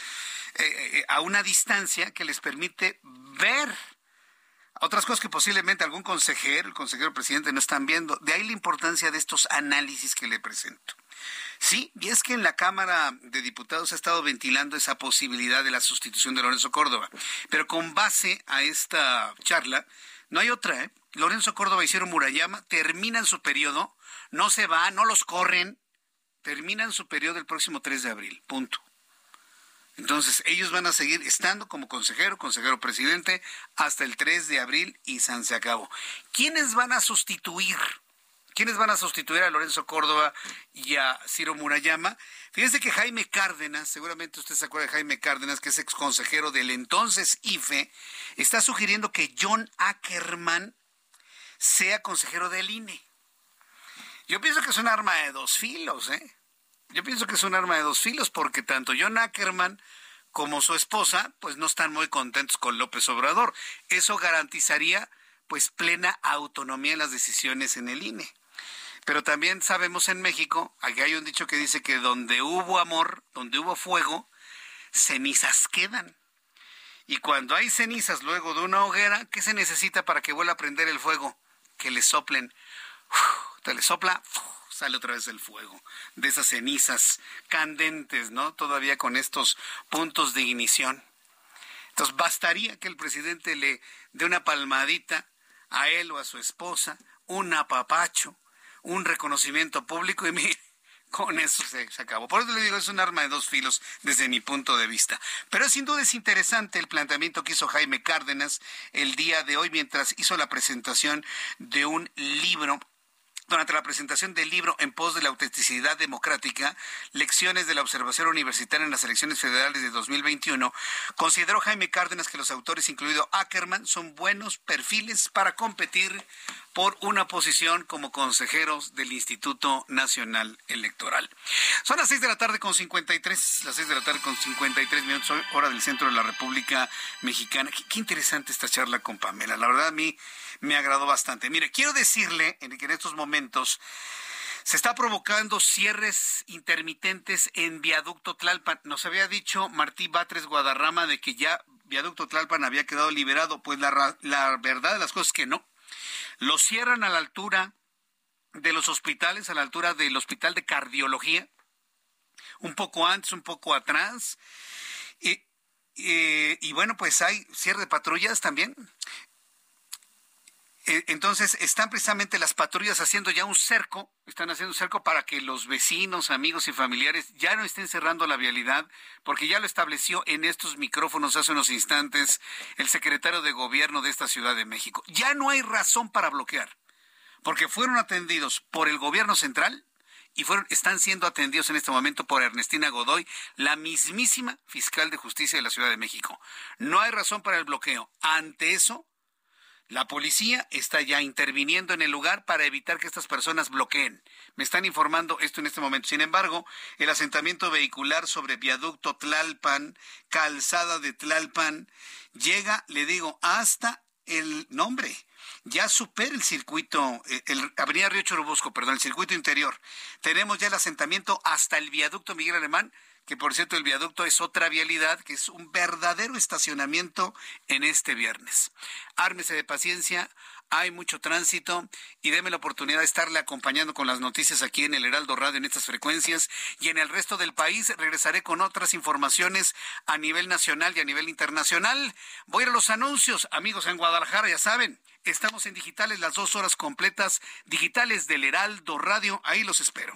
eh, eh, a una distancia que les permite ver otras cosas que posiblemente algún consejero, el consejero presidente no están viendo. De ahí la importancia de estos análisis que le presento. Sí, y es que en la Cámara de Diputados ha estado ventilando esa posibilidad de la sustitución de Lorenzo Córdoba. Pero con base a esta charla, no hay otra, ¿eh? Lorenzo Córdoba y Ciro Murayama terminan su periodo, no se van, no los corren, terminan su periodo el próximo 3 de abril, punto. Entonces, ellos van a seguir estando como consejero, consejero presidente, hasta el 3 de abril y San se acabó. ¿Quiénes van a sustituir? ¿Quiénes van a sustituir a Lorenzo Córdoba y a Ciro Murayama? Fíjense que Jaime Cárdenas, seguramente usted se acuerda de Jaime Cárdenas, que es ex consejero del entonces IFE, está sugiriendo que John Ackerman sea consejero del INE. Yo pienso que es un arma de dos filos, ¿eh? Yo pienso que es un arma de dos filos porque tanto John Ackerman como su esposa, pues no están muy contentos con López Obrador. Eso garantizaría pues plena autonomía en las decisiones en el INE. Pero también sabemos en México, aquí hay un dicho que dice que donde hubo amor, donde hubo fuego, cenizas quedan. Y cuando hay cenizas luego de una hoguera, ¿qué se necesita para que vuelva a prender el fuego? Que le soplen. te le sopla, sale otra vez el fuego. De esas cenizas candentes, ¿no? Todavía con estos puntos de ignición. Entonces, bastaría que el presidente le dé una palmadita a él o a su esposa, un apapacho, un reconocimiento público y mire, con eso se, acabó. Por eso le digo, es un arma de dos filos desde mi punto de vista. Pero sin duda es interesante el planteamiento que hizo Jaime Cárdenas el día de hoy mientras hizo la presentación de un libro durante la presentación del libro En pos de la autenticidad democrática, Lecciones de la observación universitaria en las elecciones federales de 2021, consideró Jaime Cárdenas que los autores, incluido Ackerman, son buenos perfiles para competir por una posición como consejeros del Instituto Nacional Electoral. Son las seis de la tarde con 53, las seis de la tarde con 53 minutos, hora del centro de la República Mexicana. Qué, interesante esta charla con Pamela. La verdad a mí me agradó bastante. Mire, quiero decirle que en estos momentos se está provocando cierres intermitentes en Viaducto Tlalpan. Nos había dicho Martí Batres Guadarrama de que ya Viaducto Tlalpan había quedado liberado. Pues la, la verdad de las cosas es que no. Lo cierran a la altura de los hospitales, a la altura del Hospital de Cardiología, un poco antes, un poco atrás. Y, y bueno, pues hay cierre de patrullas también. Eh, entonces están precisamente las patrullas haciendo ya un cerco, están haciendo un cerco para que los vecinos, amigos y familiares ya no estén cerrando la vialidad, porque ya lo estableció en estos micrófonos hace unos instantes el secretario de gobierno de esta Ciudad de México. Ya no hay razón para bloquear, porque fueron atendidos por el gobierno central y fueron, están siendo atendidos en este momento por Ernestina Godoy, la mismísima fiscal de justicia de la Ciudad de México. No hay razón para el bloqueo. Ante eso, la policía está ya interviniendo en el lugar para evitar que estas personas bloqueen. Me están informando esto en este momento. Sin embargo, el asentamiento vehicular sobre viaducto Tlalpan, calzada de Tlalpan, llega, le digo, hasta el nombre. Ya supera el circuito, eh, el Avenida Río Churubusco, perdón, el circuito interior. Tenemos ya el asentamiento hasta el viaducto Miguel Alemán que por cierto el viaducto es otra vialidad, que es un verdadero estacionamiento en este viernes. Ármese de paciencia, hay mucho tránsito y déme la oportunidad de estarle acompañando con las noticias aquí en el Heraldo Radio en estas frecuencias y en el resto del país regresaré con otras informaciones a nivel nacional y a nivel internacional. Voy a los anuncios, amigos en Guadalajara, ya saben, estamos en digitales las dos horas completas digitales del Heraldo Radio, ahí los espero.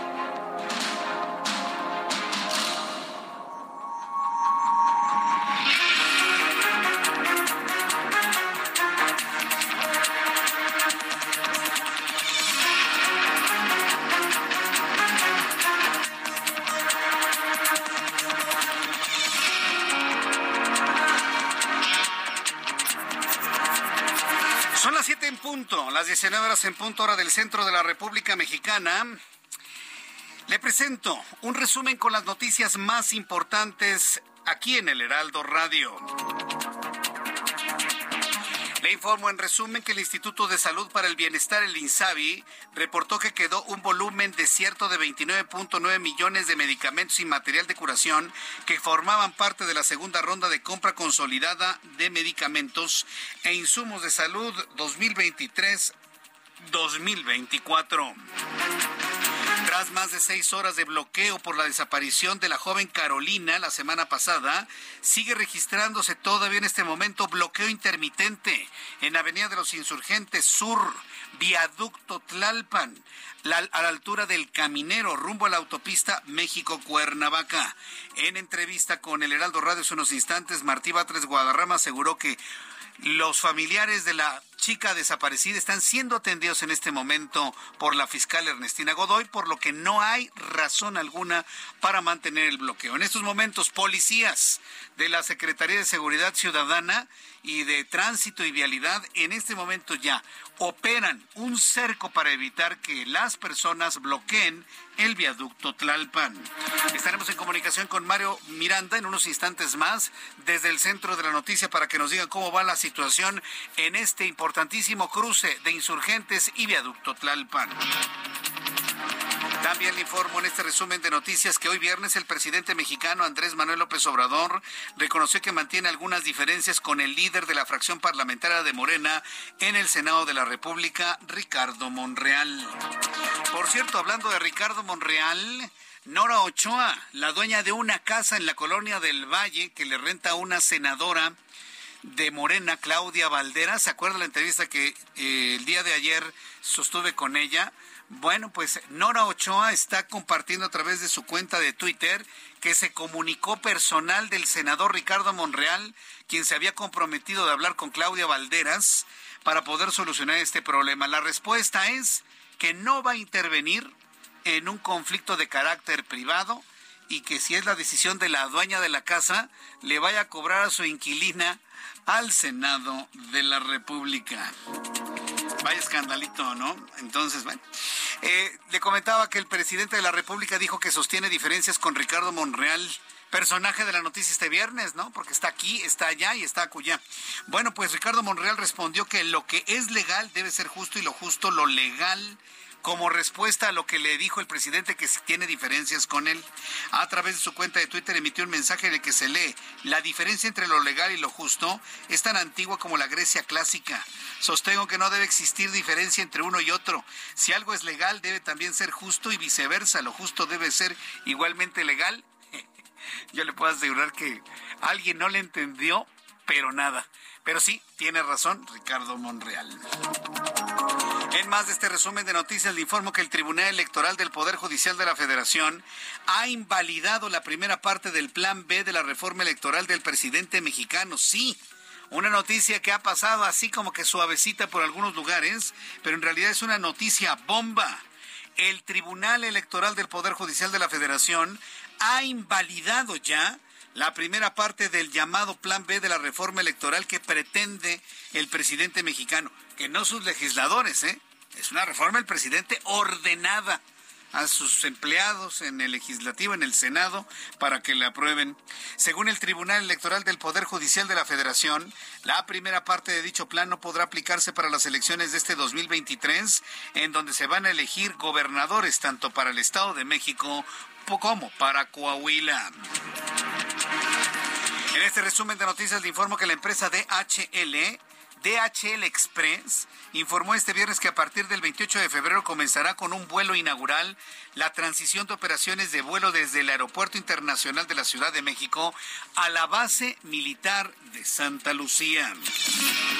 19 horas en punto hora del centro de la República Mexicana. Le presento un resumen con las noticias más importantes aquí en el Heraldo Radio. Le informo en resumen que el Instituto de Salud para el Bienestar, el INSABI, reportó que quedó un volumen desierto de 29.9 millones de medicamentos y material de curación que formaban parte de la segunda ronda de compra consolidada de medicamentos e insumos de salud 2023-2024. Tras más de seis horas de bloqueo por la desaparición de la joven Carolina la semana pasada, sigue registrándose todavía en este momento bloqueo intermitente en Avenida de los Insurgentes Sur, Viaducto Tlalpan, a la altura del Caminero, rumbo a la autopista México-Cuernavaca. En entrevista con el Heraldo Radio hace unos instantes, Martí Batres Guadarrama aseguró que los familiares de la chica desaparecida están siendo atendidos en este momento por la fiscal Ernestina Godoy, por lo que no hay razón alguna para mantener el bloqueo. En estos momentos, policías de la Secretaría de Seguridad Ciudadana y de Tránsito y Vialidad en este momento ya operan un cerco para evitar que las personas bloqueen el viaducto Tlalpan. Estaremos en comunicación con Mario Miranda en unos instantes más desde el centro de la noticia para que nos diga cómo va la situación en este importantísimo cruce de insurgentes y viaducto Tlalpan. También le informo en este resumen de noticias que hoy viernes el presidente mexicano Andrés Manuel López Obrador reconoció que mantiene algunas diferencias con el líder de la fracción parlamentaria de Morena en el Senado de la República, Ricardo Monreal. Por cierto, hablando de Ricardo Monreal, Nora Ochoa, la dueña de una casa en la colonia del Valle que le renta a una senadora de Morena, Claudia Valdera, ¿se acuerda la entrevista que eh, el día de ayer sostuve con ella? Bueno, pues Nora Ochoa está compartiendo a través de su cuenta de Twitter que se comunicó personal del senador Ricardo Monreal, quien se había comprometido de hablar con Claudia Valderas para poder solucionar este problema. La respuesta es que no va a intervenir en un conflicto de carácter privado y que si es la decisión de la dueña de la casa, le vaya a cobrar a su inquilina al Senado de la República. Vaya escandalito, ¿no? Entonces, bueno. Eh, le comentaba que el presidente de la República dijo que sostiene diferencias con Ricardo Monreal personaje de la noticia este viernes, ¿no? Porque está aquí, está allá y está acullá. Bueno, pues Ricardo Monreal respondió que lo que es legal debe ser justo y lo justo lo legal como respuesta a lo que le dijo el presidente que tiene diferencias con él. A través de su cuenta de Twitter emitió un mensaje en el que se lee, la diferencia entre lo legal y lo justo es tan antigua como la Grecia clásica. Sostengo que no debe existir diferencia entre uno y otro. Si algo es legal, debe también ser justo y viceversa. Lo justo debe ser igualmente legal. Yo le puedo asegurar que alguien no le entendió, pero nada. Pero sí, tiene razón Ricardo Monreal. En más de este resumen de noticias, le informo que el Tribunal Electoral del Poder Judicial de la Federación ha invalidado la primera parte del Plan B de la reforma electoral del presidente mexicano. Sí, una noticia que ha pasado así como que suavecita por algunos lugares, pero en realidad es una noticia bomba. El Tribunal Electoral del Poder Judicial de la Federación ha invalidado ya la primera parte del llamado Plan B de la reforma electoral que pretende el presidente mexicano, que no sus legisladores, ¿eh? Es una reforma del presidente ordenada a sus empleados en el legislativo, en el Senado, para que la aprueben. Según el Tribunal Electoral del Poder Judicial de la Federación, la primera parte de dicho plan no podrá aplicarse para las elecciones de este 2023, en donde se van a elegir gobernadores tanto para el Estado de México como para Coahuila. En este resumen de noticias le informo que la empresa DHL DHL Express informó este viernes que a partir del 28 de febrero comenzará con un vuelo inaugural la transición de operaciones de vuelo desde el Aeropuerto Internacional de la Ciudad de México a la base militar de Santa Lucía.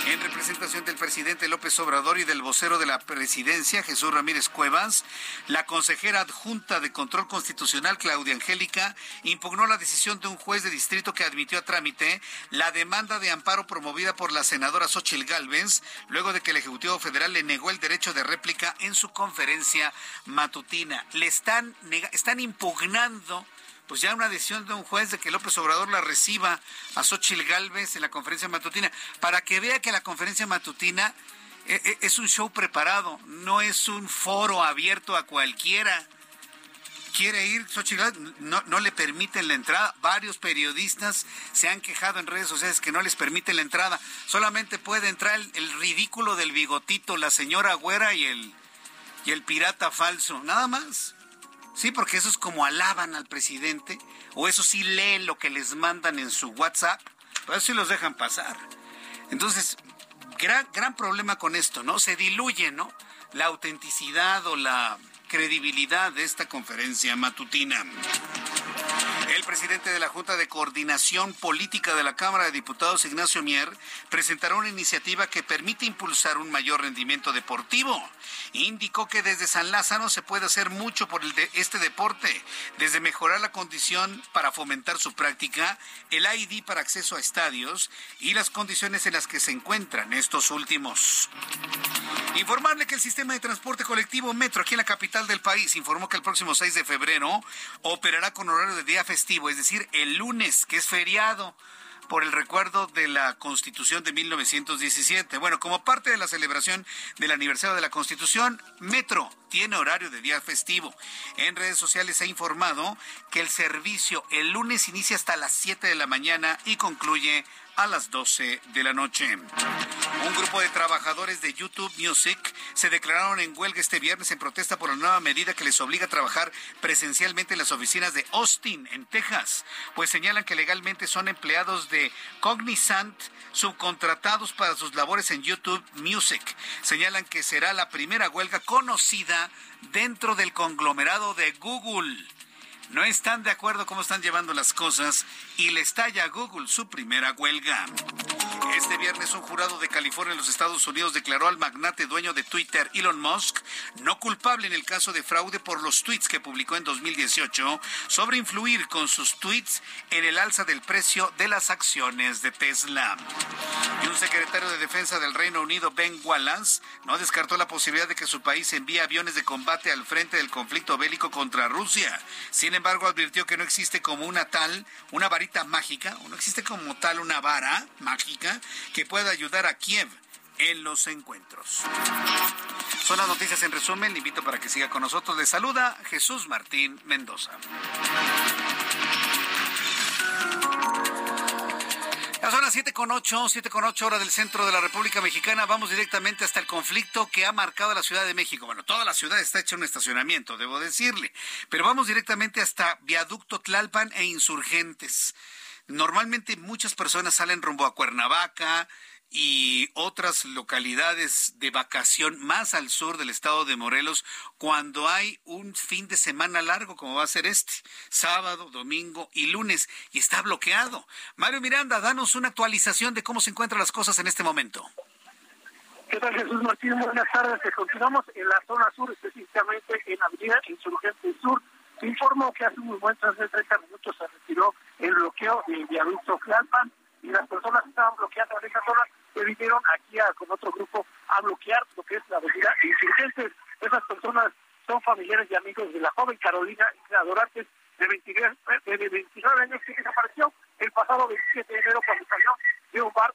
En representación del presidente López Obrador y del vocero de la presidencia, Jesús Ramírez Cuevas, la consejera adjunta de Control Constitucional, Claudia Angélica, impugnó la decisión de un juez de distrito que admitió a trámite la demanda de amparo promovida por la senadora Xochil Gálvez, luego de que el Ejecutivo Federal le negó el derecho de réplica en su conferencia matutina le están, están impugnando pues ya una decisión de un juez de que López Obrador la reciba a Xochil Gálvez en la conferencia matutina, para que vea que la conferencia matutina eh, eh, es un show preparado, no es un foro abierto a cualquiera. Quiere ir Xochitl no, le permiten la entrada. Varios periodistas se han quejado en redes sociales que no les permiten la entrada. Solamente puede entrar el, ridículo del bigotito, la señora Güera y el, y el pirata falso, nada más. Sí, porque eso es como alaban al presidente, o eso sí leen lo que les mandan en su WhatsApp, pero eso sí los dejan pasar. Entonces, gran, gran problema con esto, ¿no? Se diluye, ¿no? La autenticidad o la credibilidad de esta conferencia matutina. El presidente de la Junta de Coordinación Política de la Cámara de Diputados, Ignacio Mier, presentará una iniciativa que permite impulsar un mayor rendimiento deportivo. Indicó que desde San Lázaro se puede hacer mucho por este deporte, desde mejorar la condición para fomentar su práctica, el ID para acceso a estadios y las condiciones en las que se encuentran estos últimos. Informarle que el sistema de transporte colectivo Metro aquí en la capital del país informó que el próximo 6 de febrero operará con horario de día festivo, es decir, el lunes, que es feriado por el recuerdo de la Constitución de 1917. Bueno, como parte de la celebración del aniversario de la Constitución, Metro tiene horario de día festivo. En redes sociales se ha informado que el servicio el lunes inicia hasta las 7 de la mañana y concluye a las 12 de la noche. Un grupo de trabajadores de YouTube Music se declararon en huelga este viernes en protesta por la nueva medida que les obliga a trabajar presencialmente en las oficinas de Austin, en Texas, pues señalan que legalmente son empleados de Cognizant subcontratados para sus labores en YouTube Music. Señalan que será la primera huelga conocida dentro del conglomerado de Google no están de acuerdo cómo están llevando las cosas y le estalla a Google su primera huelga. Este viernes un jurado de California en los Estados Unidos declaró al magnate dueño de Twitter, Elon Musk, no culpable en el caso de fraude por los tweets que publicó en 2018 sobre influir con sus tweets en el alza del precio de las acciones de Tesla. Y un secretario de Defensa del Reino Unido, Ben Wallace, no descartó la posibilidad de que su país envíe aviones de combate al frente del conflicto bélico contra Rusia. Sin embargo, advirtió que no existe como una tal, una varita mágica, o no existe como tal una vara mágica que pueda ayudar a Kiev en los encuentros. Son las noticias en resumen. Le invito para que siga con nosotros. Le saluda Jesús Martín Mendoza. Son las siete con ocho, siete con ocho horas del centro de la República Mexicana. Vamos directamente hasta el conflicto que ha marcado la Ciudad de México. Bueno, toda la ciudad está hecha un estacionamiento, debo decirle. Pero vamos directamente hasta Viaducto Tlalpan e Insurgentes. Normalmente muchas personas salen rumbo a Cuernavaca, y otras localidades de vacación más al sur del estado de Morelos cuando hay un fin de semana largo como va a ser este, sábado, domingo y lunes, y está bloqueado. Mario Miranda, danos una actualización de cómo se encuentran las cosas en este momento. ¿Qué tal Jesús Martín? Buenas tardes. Continuamos en la zona sur, específicamente en Avenida Insurgente Sur. Se informó que hace unos buen de 30 minutos se retiró el bloqueo del viaducto Flalpan y las personas estaban bloqueando en esa zona se vinieron aquí con otro grupo a bloquear lo que es la avenida Insurgentes. Esas personas son familiares y amigos de la joven Carolina Dorantes, de 29, de 29 años, que desapareció el pasado 27 de enero cuando salió de un bar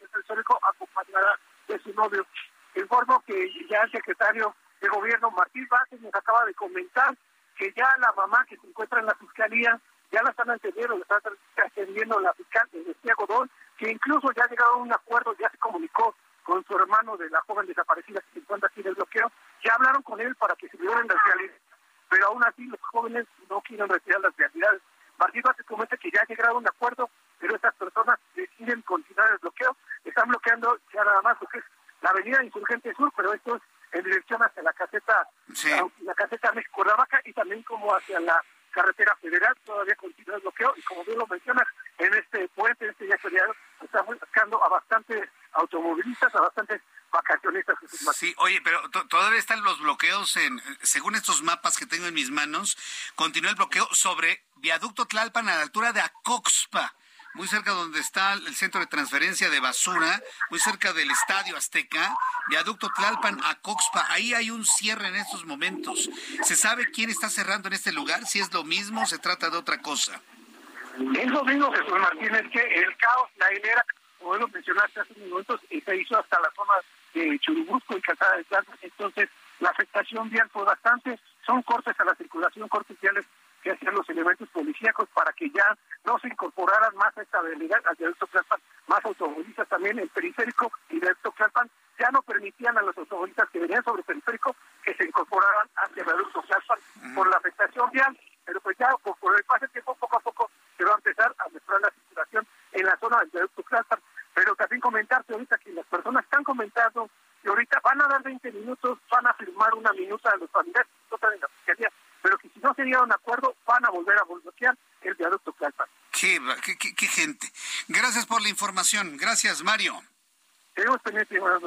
en histórico acompañada de su novio. Informo que ya el secretario de gobierno, Martín Vázquez, nos acaba de comentar que ya la mamá que se encuentra en la fiscalía ya la están atendiendo, la están atendiendo la fiscal de Godón, que incluso ya ha llegado a un acuerdo, ya se comunicó con su hermano de la joven desaparecida que se encuentra aquí en el bloqueo, ya hablaron con él para que se liberen las realidades, pero aún así los jóvenes no quieren retirar las realidades. Martín se comenta que ya ha llegado a un acuerdo, pero estas personas deciden continuar el bloqueo, están bloqueando ya nada más lo que es la avenida Insurgente Sur, pero esto es en dirección hacia la caseta, la caseta México y también como hacia la carretera federal, todavía continúa el bloqueo y como bien lo mencionas, en este puente, en este día feriado, estamos buscando a bastantes automovilistas, a bastantes vacacionistas. Sí, oye, pero están los bloqueos en, según estos mapas que tengo en mis manos, continúa el bloqueo sobre viaducto Tlalpan a la altura de Acoxpa muy cerca donde está el centro de transferencia de basura, muy cerca del Estadio Azteca, viaducto Tlalpan a Coxpa. Ahí hay un cierre en estos momentos. ¿Se sabe quién está cerrando en este lugar? Si es lo mismo o se trata de otra cosa. Es lo mismo, Jesús Martínez, que el caos, la hilera, como lo mencionaste hace unos momentos, se hizo hasta la zona de Churubusco y Calzada de Plata. Entonces, la afectación vial fue bastante. Son cortes a la circulación, cortes viales que hacían los elementos policíacos para que ya no se incorporaran más a esta habilidad al viaducto Tlalpan, más automovilistas también el periférico y viaducto Tlalpan ya no permitían a los automovilistas que venían sobre el periférico que se incorporaran hacia el Tlalpan por la afectación vial, pero pues ya por, el pase del tiempo poco a poco se va a empezar a mejorar la circulación en la zona del viaducto Tlalpan, pero también comentarte ahorita que las personas están comentando que ahorita van a dar 20 minutos, van a firmar una minuta a los familiares, en la fiscalía pero que si no se llega a un acuerdo van a volver a bloquear el viaducto Tlalpan. Qué, qué, qué, gente. Gracias por la información. Gracias, Mario.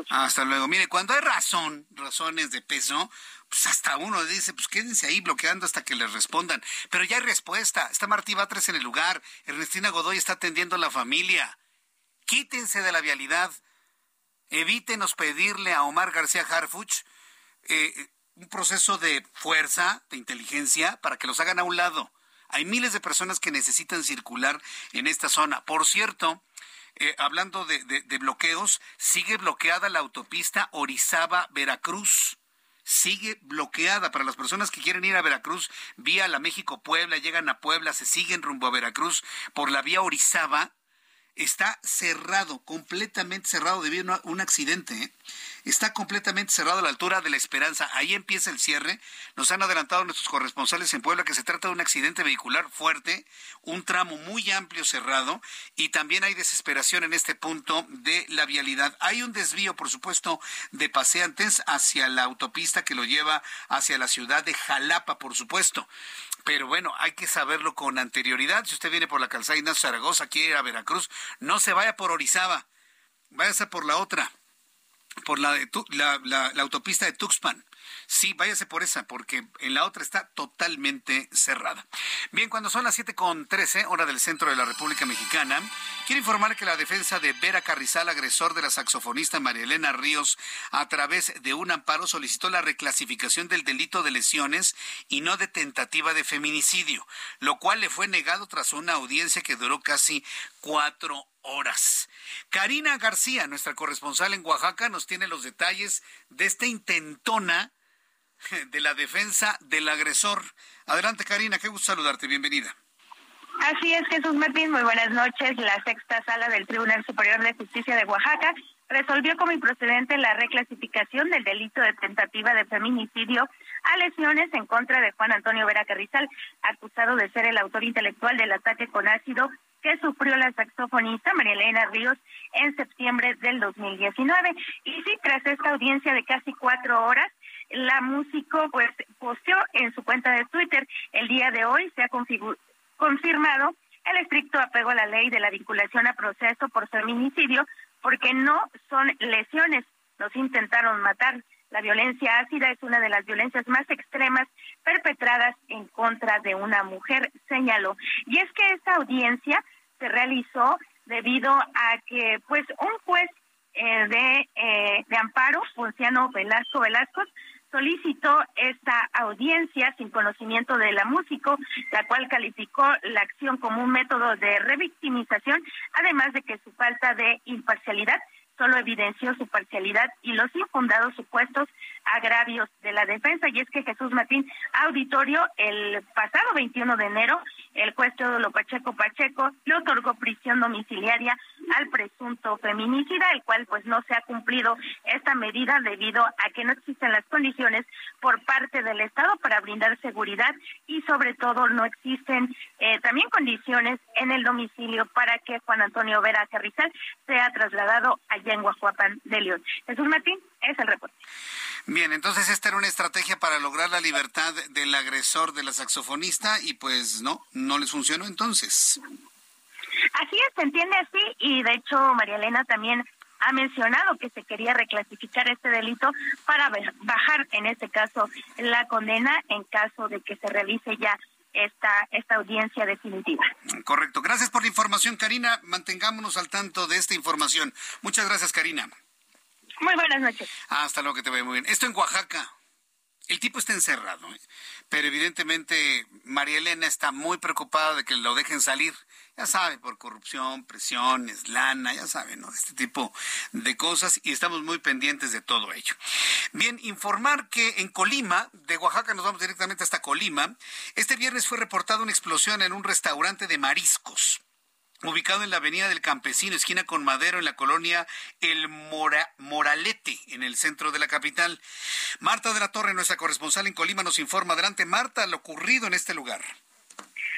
Hasta luego. Mire, cuando hay razón, razones de peso, pues hasta uno dice, pues quédense ahí bloqueando hasta que les respondan. Pero ya hay respuesta. Está Martí Batres en el lugar. Ernestina Godoy está atendiendo a la familia. Quítense de la vialidad. Evítenos pedirle a Omar García Harfuch eh, un proceso de fuerza, de inteligencia, para que los hagan a un lado. Hay miles de personas que necesitan circular en esta zona. Por cierto, eh, hablando de, bloqueos, sigue bloqueada la autopista Orizaba-Veracruz. Sigue bloqueada para las personas que quieren ir a Veracruz vía la México-Puebla, llegan a Puebla, se siguen rumbo a Veracruz por la vía Orizaba. Está cerrado, completamente cerrado debido a un accidente. ¿eh? Está completamente cerrado a la altura de la Esperanza. Ahí empieza el cierre. Nos han adelantado nuestros corresponsales en Puebla que se trata de un accidente vehicular fuerte, un tramo muy amplio cerrado y también hay desesperación en este punto de la vialidad. Hay un desvío, por supuesto, de paseantes hacia la autopista que lo lleva hacia la ciudad de Jalapa, por supuesto. Pero bueno, hay que saberlo con anterioridad. Si usted viene por la calzada Ignacio Zaragoza, quiere ir a Veracruz, no se vaya por Orizaba, váyase por la otra, por la, de, la, la, la autopista de Tuxpan. Sí, váyase por esa, porque en la otra está totalmente cerrada. Bien, cuando son las siete con trece, hora del centro de la República Mexicana, quiero informar que la defensa de Vera Carrizal, agresor de la saxofonista María Elena Ríos, a través de un amparo solicitó la reclasificación del delito de lesiones y no de tentativa de feminicidio, lo cual le fue negado tras una audiencia que duró casi cuatro horas. Karina García, nuestra corresponsal en Oaxaca, nos tiene los detalles de esta intentona de la defensa del agresor. Adelante, Karina, qué gusto saludarte, bienvenida. Así es, Jesús Martín, muy buenas noches. La sexta sala del Tribunal Superior de Justicia de Oaxaca resolvió como improcedente la reclasificación del delito de tentativa de feminicidio a lesiones en contra de Juan Antonio Vera Carrizal, acusado de ser el autor intelectual del ataque con ácido que sufrió la saxofonista María Elena Ríos en septiembre del 2019. Y sí, tras esta audiencia de casi cuatro horas, la músico pues posteó en su cuenta de Twitter el día de hoy se ha confirmado el estricto apego a la ley de la vinculación a proceso por feminicidio porque no son lesiones, nos intentaron matar. La violencia ácida es una de las violencias más extremas perpetradas en contra de una mujer, señaló. Y es que esta audiencia se realizó debido a que pues un juez eh, de, eh, de amparo, Ponciano Velasco Velasco, solicitó esta audiencia sin conocimiento de la músico, la cual calificó la acción como un método de revictimización, además de que su falta de imparcialidad solo evidenció su parcialidad y los infundados supuestos agravios de la defensa. Y es que Jesús Martín Auditorio, el pasado 21 de enero, el juez Teodoro Pacheco Pacheco le otorgó prisión domiciliaria al presunto feminicida, el cual pues no se ha cumplido esta medida debido a que no existen las condiciones por parte del Estado para brindar seguridad y sobre todo no existen eh, también condiciones en el domicilio para que Juan Antonio Vera Carrizal sea trasladado allá en Guajuapan de León. Jesús Martín, es el reporte. Bien, entonces esta era una estrategia para lograr la libertad del agresor de la saxofonista y pues no, no les funcionó entonces. Así es, se entiende así y de hecho María Elena también ha mencionado que se quería reclasificar este delito para bajar en este caso la condena en caso de que se realice ya esta, esta audiencia definitiva. Correcto. Gracias por la información, Karina. Mantengámonos al tanto de esta información. Muchas gracias, Karina. Muy buenas noches. hasta luego, que te vaya muy bien. Esto en Oaxaca. El tipo está encerrado, ¿eh? pero evidentemente María Elena está muy preocupada de que lo dejen salir. Ya sabe, por corrupción, presiones, lana, ya sabe, ¿no? Este tipo de cosas y estamos muy pendientes de todo ello. Bien, informar que en Colima, de Oaxaca nos vamos directamente hasta Colima, este viernes fue reportada una explosión en un restaurante de mariscos ubicado en la Avenida del Campesino, esquina con Madero, en la colonia El Moralete, en el centro de la capital. Marta de la Torre, nuestra corresponsal en Colima, nos informa. Adelante, Marta, lo ocurrido en este lugar.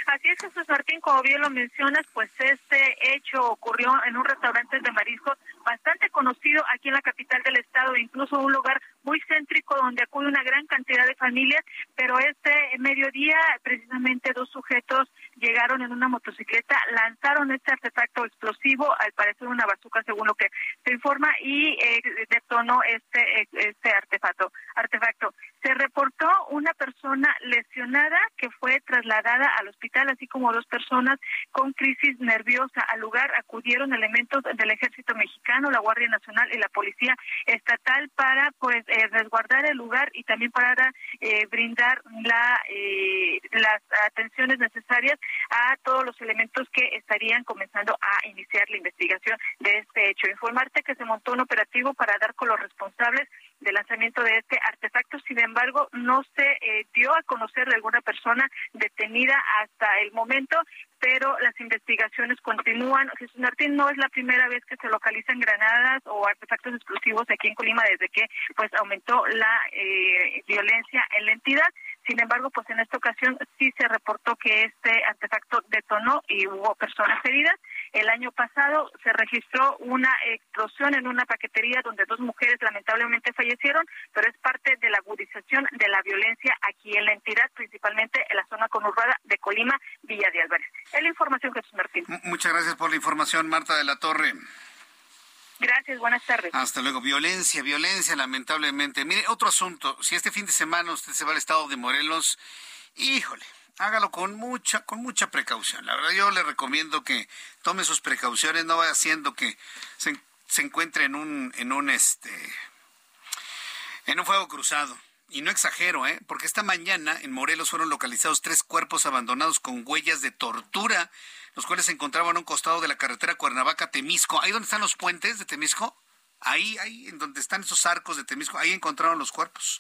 Así es, Jesús Martín, como bien lo mencionas, pues este hecho ocurrió en un restaurante de mariscos bastante conocido aquí en la capital del estado, incluso un lugar muy céntrico donde acude una gran cantidad de familias, pero este mediodía precisamente dos sujetos llegaron en una motocicleta, lanzaron este artefacto explosivo, al parecer una bazuca según lo que se informa, y eh, detonó este, este artefacto. artefacto. Se reportó una persona lesionada que fue trasladada al hospital, así como dos personas con crisis nerviosa. Al lugar acudieron elementos del ejército mexicano, la Guardia Nacional y la Policía Estatal para pues eh, resguardar el lugar y también para eh, brindar la, eh, las atenciones necesarias a todos los elementos que estarían comenzando a iniciar la investigación de este hecho. Informarte que se montó un operativo para dar con los responsables del lanzamiento de este artefacto. Sin embargo, no se eh, dio a conocer de alguna persona detenida hasta el momento pero las investigaciones continúan. Jesús Martín no es la primera vez que se localizan granadas o artefactos explosivos aquí en Colima desde que pues aumentó la eh, violencia en la entidad. Sin embargo, pues en esta ocasión sí se reportó que este artefacto detonó y hubo personas heridas. El año pasado se registró una explosión en una paquetería donde dos mujeres lamentablemente fallecieron, pero es parte de la agudización de la violencia aquí en la entidad, principalmente en la zona conurbada de Colima, Villa de Álvarez. Es la información, Jesús Martín. Muchas gracias por la información, Marta de la Torre. Gracias, buenas tardes. Hasta luego. Violencia, violencia, lamentablemente. Mire, otro asunto. Si este fin de semana usted se va al estado de Morelos, híjole, hágalo con mucha, con mucha precaución. La verdad, yo le recomiendo que tome sus precauciones, no vaya haciendo que se, se encuentre en un, en un este, en un fuego cruzado. Y no exagero, ¿eh? Porque esta mañana en Morelos fueron localizados tres cuerpos abandonados con huellas de tortura los cuales se encontraban a un costado de la carretera Cuernavaca-Temisco. Ahí donde están los puentes de Temisco, Ahí, ahí, en donde están esos arcos de Temisco, ahí encontraron los cuerpos.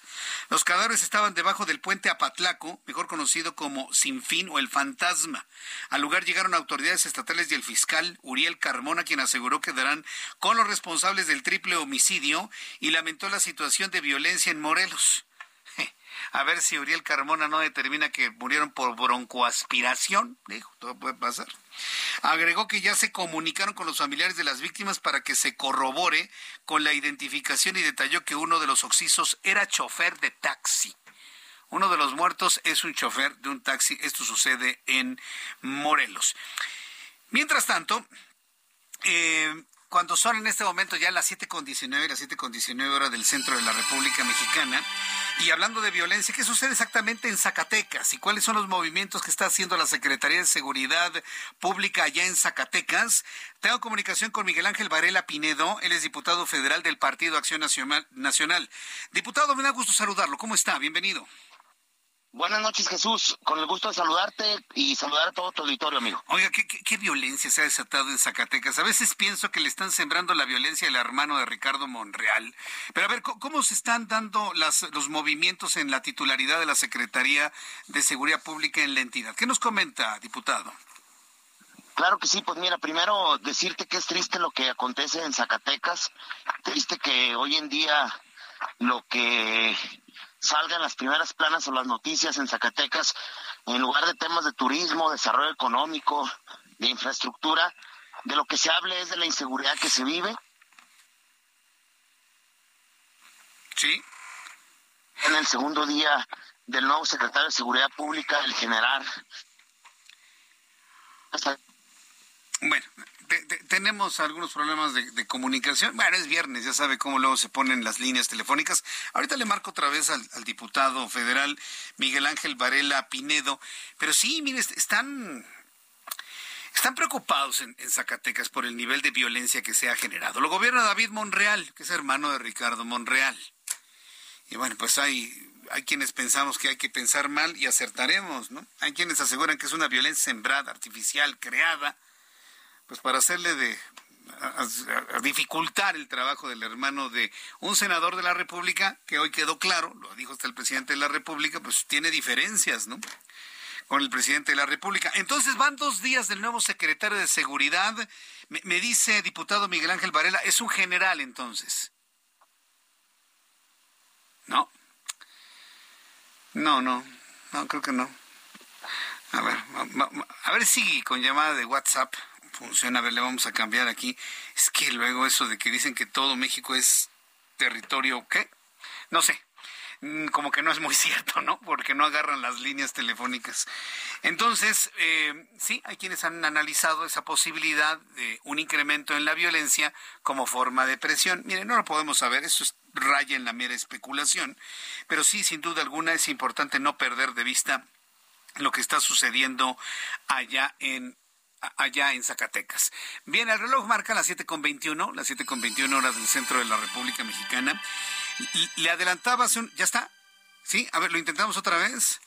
Los cadáveres estaban debajo del puente Apatlaco, mejor conocido como Sinfín o el Fantasma. Al lugar llegaron autoridades estatales y el fiscal Uriel Carmona, quien aseguró que darán con los responsables del triple homicidio y lamentó la situación de violencia en Morelos. A ver si Uriel Carmona no determina que murieron por broncoaspiración. Dijo, todo puede pasar. Agregó que ya se comunicaron con los familiares de las víctimas para que se corrobore con la identificación y detalló que uno de los oxisos era chofer de taxi. Uno de los muertos es un chofer de un taxi. Esto sucede en Morelos. Mientras tanto, eh, cuando son en este momento ya las 7.19, las 7.19 horas del centro de la República Mexicana, y hablando de violencia, ¿qué sucede exactamente en Zacatecas? ¿Y cuáles son los movimientos que está haciendo la Secretaría de Seguridad Pública allá en Zacatecas? Tengo comunicación con Miguel Ángel Varela Pinedo, él es diputado federal del Partido Acción Nacional. Diputado, me da gusto saludarlo. ¿Cómo está? Bienvenido. Buenas noches, Jesús. Con el gusto de saludarte y saludar a todo tu auditorio, amigo. Oiga, ¿qué, violencia se ha desatado en Zacatecas? A veces pienso que le están sembrando la violencia al hermano de Ricardo Monreal. Pero a ver, ¿cómo se están dando las, los movimientos en la titularidad de la Secretaría de Seguridad Pública en la entidad? ¿Qué nos comenta, diputado? Claro que sí, pues mira, primero decirte que es triste lo que acontece en Zacatecas, triste que hoy en día lo que salgan las primeras planas o las noticias en Zacatecas, en lugar de temas de turismo, desarrollo económico, de infraestructura, de lo que se hable es de la inseguridad que se vive. Sí. En el segundo día del nuevo secretario de Seguridad Pública, el general. Bueno, tenemos algunos problemas de, comunicación. Bueno, es viernes, ya sabe cómo luego se ponen las líneas telefónicas. Ahorita le marco otra vez al, diputado federal Miguel Ángel Varela Pinedo. Pero sí, mire, están están preocupados en, Zacatecas por el nivel de violencia que se ha generado. Lo gobierna David Monreal, que es hermano de Ricardo Monreal. Y bueno, pues hay, hay quienes pensamos que hay que pensar mal y acertaremos, ¿no? Hay quienes aseguran que es una violencia sembrada, artificial, creada pues para hacerle de dificultar el trabajo del hermano de un senador de la República, que hoy quedó claro, lo dijo hasta el presidente de la República, pues tiene diferencias, ¿no? Con el presidente de la República. Entonces van dos días del nuevo secretario de Seguridad. Me, dice diputado Miguel Ángel Varela, es un general entonces. No. No, no. No, creo que no. A ver, a ver si con llamada de WhatsApp funciona. A ver, le vamos a cambiar aquí. Es que luego eso de que dicen que todo México es territorio, ¿qué? No sé. Mm, como que no es muy cierto, ¿no? Porque no agarran las líneas telefónicas. Entonces, eh, sí, hay quienes han analizado esa posibilidad de un incremento en la violencia como forma de presión. Miren, no lo podemos saber, eso es raya en la mera especulación, pero sí, sin duda alguna, es importante no perder de vista lo que está sucediendo allá en allá en Zacatecas. Bien, el reloj marca las 7.21, las 7.21 horas del centro de la República Mexicana. Le adelantaba hace un... ¿Ya está? ¿Sí? A ver, lo intentamos otra vez.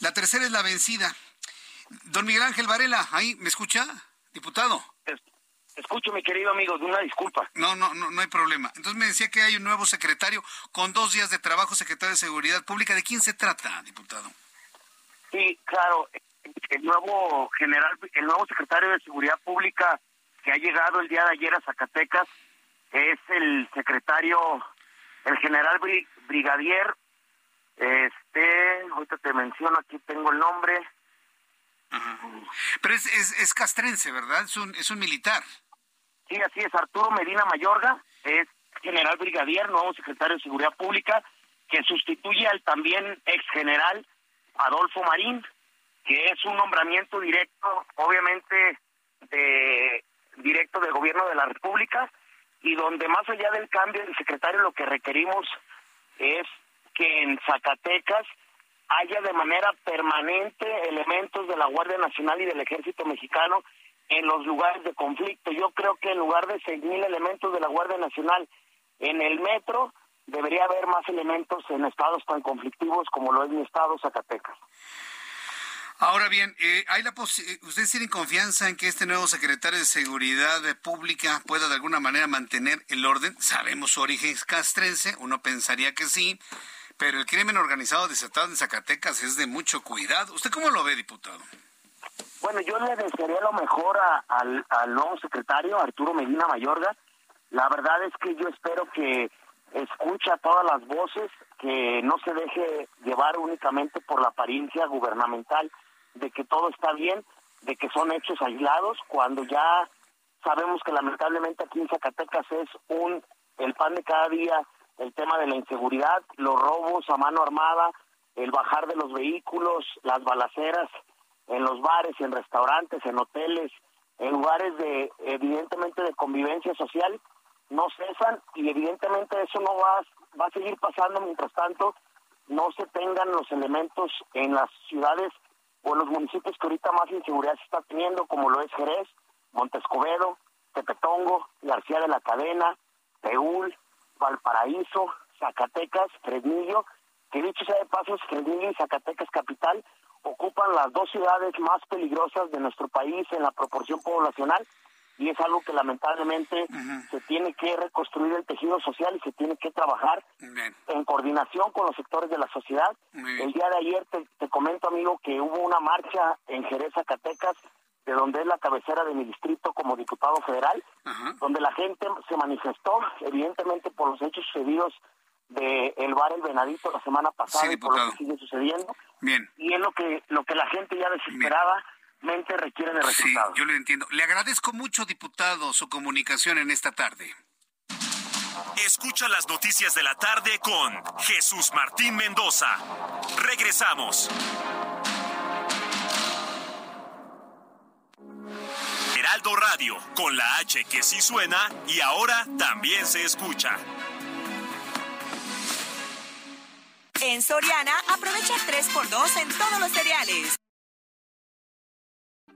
La tercera es la vencida. Don Miguel Ángel Varela, ahí, ¿me escucha? Diputado. Escucho, mi querido amigo, una disculpa. No, no, no, no hay problema. Entonces me decía que hay un nuevo secretario con dos días de trabajo, secretario de Seguridad Pública. ¿De quién se trata, diputado? Sí, claro. El nuevo general, el nuevo secretario de Seguridad Pública que ha llegado el día de ayer a Zacatecas es el secretario, el general brigadier, este, ahorita te menciono, aquí tengo el nombre. Pero es, es, es, castrense, ¿verdad? Es un, es un militar. Sí, así es. Arturo Medina Mayorga es general brigadier, nuevo secretario de Seguridad Pública, que sustituye al también ex general Adolfo Marín, que es un nombramiento directo, obviamente, de directo del gobierno de la República, y donde más allá del cambio de secretario lo que requerimos es que en Zacatecas haya de manera permanente elementos de la Guardia Nacional y del Ejército Mexicano en los lugares de conflicto. Yo creo que en lugar de mil elementos de la Guardia Nacional en el metro, debería haber más elementos en estados tan conflictivos como lo es mi estado, Zacatecas. Ahora bien, eh, ¿hay la eh, ¿ustedes tienen confianza en que este nuevo secretario de Seguridad Pública pueda de alguna manera mantener el orden? Sabemos su origen castrense, uno pensaría que sí, pero el crimen organizado desatado en Zacatecas es de mucho cuidado. ¿Usted cómo lo ve, diputado? Bueno, yo le desearía lo mejor al, al nuevo secretario, Arturo Medina Mayorga. La verdad es que yo espero que escucha todas las voces, que no se deje llevar únicamente por la apariencia gubernamental de que todo está bien, de que son hechos aislados, cuando ya sabemos que lamentablemente aquí en Zacatecas es un el pan de cada día el tema de la inseguridad, los robos a mano armada, el bajar de los vehículos, las balaceras en los bares, en restaurantes, en hoteles, en lugares de evidentemente de convivencia social no cesan y evidentemente eso no va, va a seguir pasando mientras tanto. No se tengan los elementos en las ciudades o los municipios que ahorita más inseguridad se está teniendo, como lo es Jerez, Montescobedo, Tepetongo, García de la Cadena, Peúl, Valparaíso, Zacatecas, Fresnillo, que dicho sea de paso, Fresnillo y Zacatecas capital ocupan las dos ciudades más peligrosas de nuestro país en la proporción poblacional y es algo que lamentablemente se tiene que reconstruir el tejido social y se tiene que trabajar en coordinación con los sectores de la sociedad. El día de ayer te, comento, amigo, que hubo una marcha en Jerez, Zacatecas, de donde es la cabecera de mi distrito como diputado federal, donde la gente se manifestó, evidentemente por los hechos sucedidos de el bar El Venadito la semana pasada y por lo que sigue sucediendo. Bien. Y es lo que, lo que la gente ya desesperaba requiere de resultados. Sí, yo lo entiendo. Le agradezco mucho, diputado, su comunicación en esta tarde. Escucha las noticias de la tarde con Jesús Martín Mendoza. Regresamos. Heraldo Radio, con la H que sí suena y ahora también se escucha. En Soriana, aprovecha 3x2 en todos los cereales.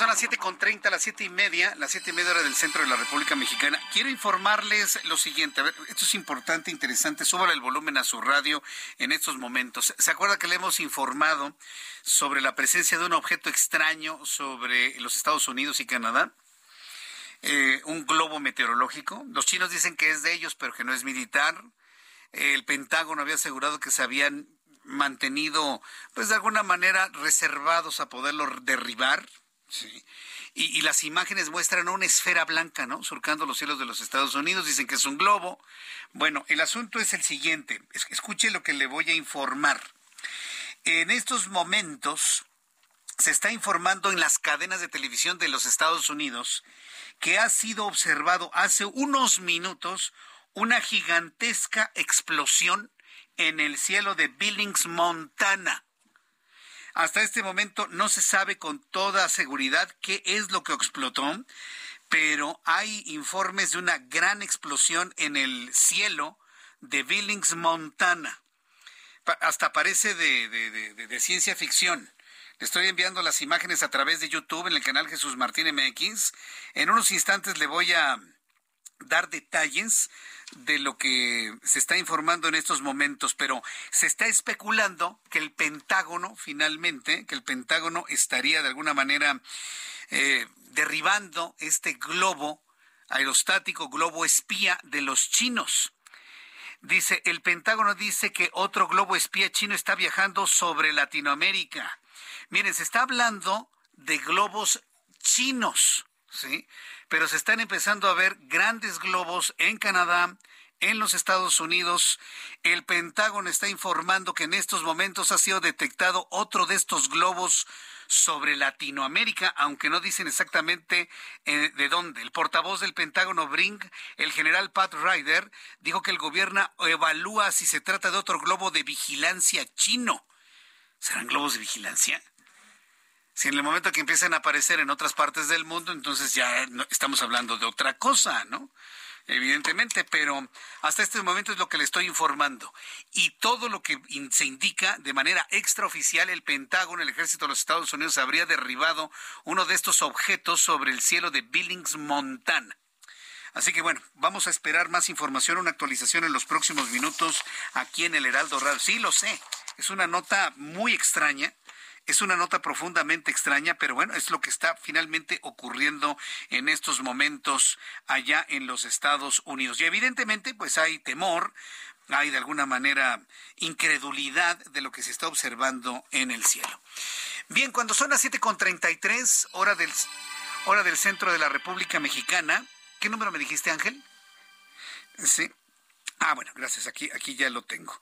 Son las siete con treinta, las siete y media, las siete y media hora del centro de la República Mexicana. Quiero informarles lo siguiente. A ver, esto es importante, interesante. Súbale el volumen a su radio en estos momentos. ¿Se acuerda que le hemos informado sobre la presencia de un objeto extraño sobre los Estados Unidos y Canadá? Eh, un globo meteorológico. Los chinos dicen que es de ellos, pero que no es militar. El Pentágono había asegurado que se habían mantenido, pues de alguna manera, reservados a poderlo derribar. Sí. Y, las imágenes muestran una esfera blanca, ¿no? Surcando los cielos de los Estados Unidos. Dicen que es un globo. Bueno, el asunto es el siguiente. Escuche lo que le voy a informar. En estos momentos se está informando en las cadenas de televisión de los Estados Unidos que ha sido observado hace unos minutos una gigantesca explosión en el cielo de Billings, Montana. Hasta este momento no se sabe con toda seguridad qué es lo que explotó, pero hay informes de una gran explosión en el cielo de Billings, Montana. hasta parece de, ciencia ficción. Le estoy enviando las imágenes a través de YouTube en el canal Jesús Martín MX. En unos instantes le voy a dar detalles de lo que se está informando en estos momentos, pero se está especulando que el Pentágono, finalmente, que el Pentágono estaría de alguna manera eh, derribando este globo aerostático, globo espía de los chinos. Dice, el Pentágono dice que otro globo espía chino está viajando sobre Latinoamérica. Miren, se está hablando de globos chinos, ¿sí? Pero se están empezando a ver grandes globos en Canadá, en los Estados Unidos. El Pentágono está informando que en estos momentos ha sido detectado otro de estos globos sobre Latinoamérica, aunque no dicen exactamente eh, de dónde. El portavoz del Pentágono Brink, el general Pat Ryder, dijo que el gobierno evalúa si se trata de otro globo de vigilancia chino. ¿Serán globos de vigilancia? Si en el momento que empiezan a aparecer en otras partes del mundo, entonces ya estamos hablando de otra cosa, ¿no? evidentemente, pero hasta este momento es lo que le estoy informando. Y todo lo que se indica de manera extraoficial, el Pentágono, el ejército de los Estados Unidos habría derribado uno de estos objetos sobre el cielo de Billings, Montana. Así que bueno, vamos a esperar más información, una actualización en los próximos minutos aquí en el Heraldo Radio. Sí, lo sé, es una nota muy extraña es una nota profundamente extraña, pero bueno, es lo que está finalmente ocurriendo en estos momentos allá en los Estados Unidos. Y evidentemente, pues hay temor, hay de alguna manera incredulidad de lo que se está observando en el cielo. Bien, cuando son las 7.33, hora del, hora del centro de la República Mexicana, ¿qué número me dijiste, Ángel? Sí. Ah, bueno, gracias, aquí, aquí ya lo tengo.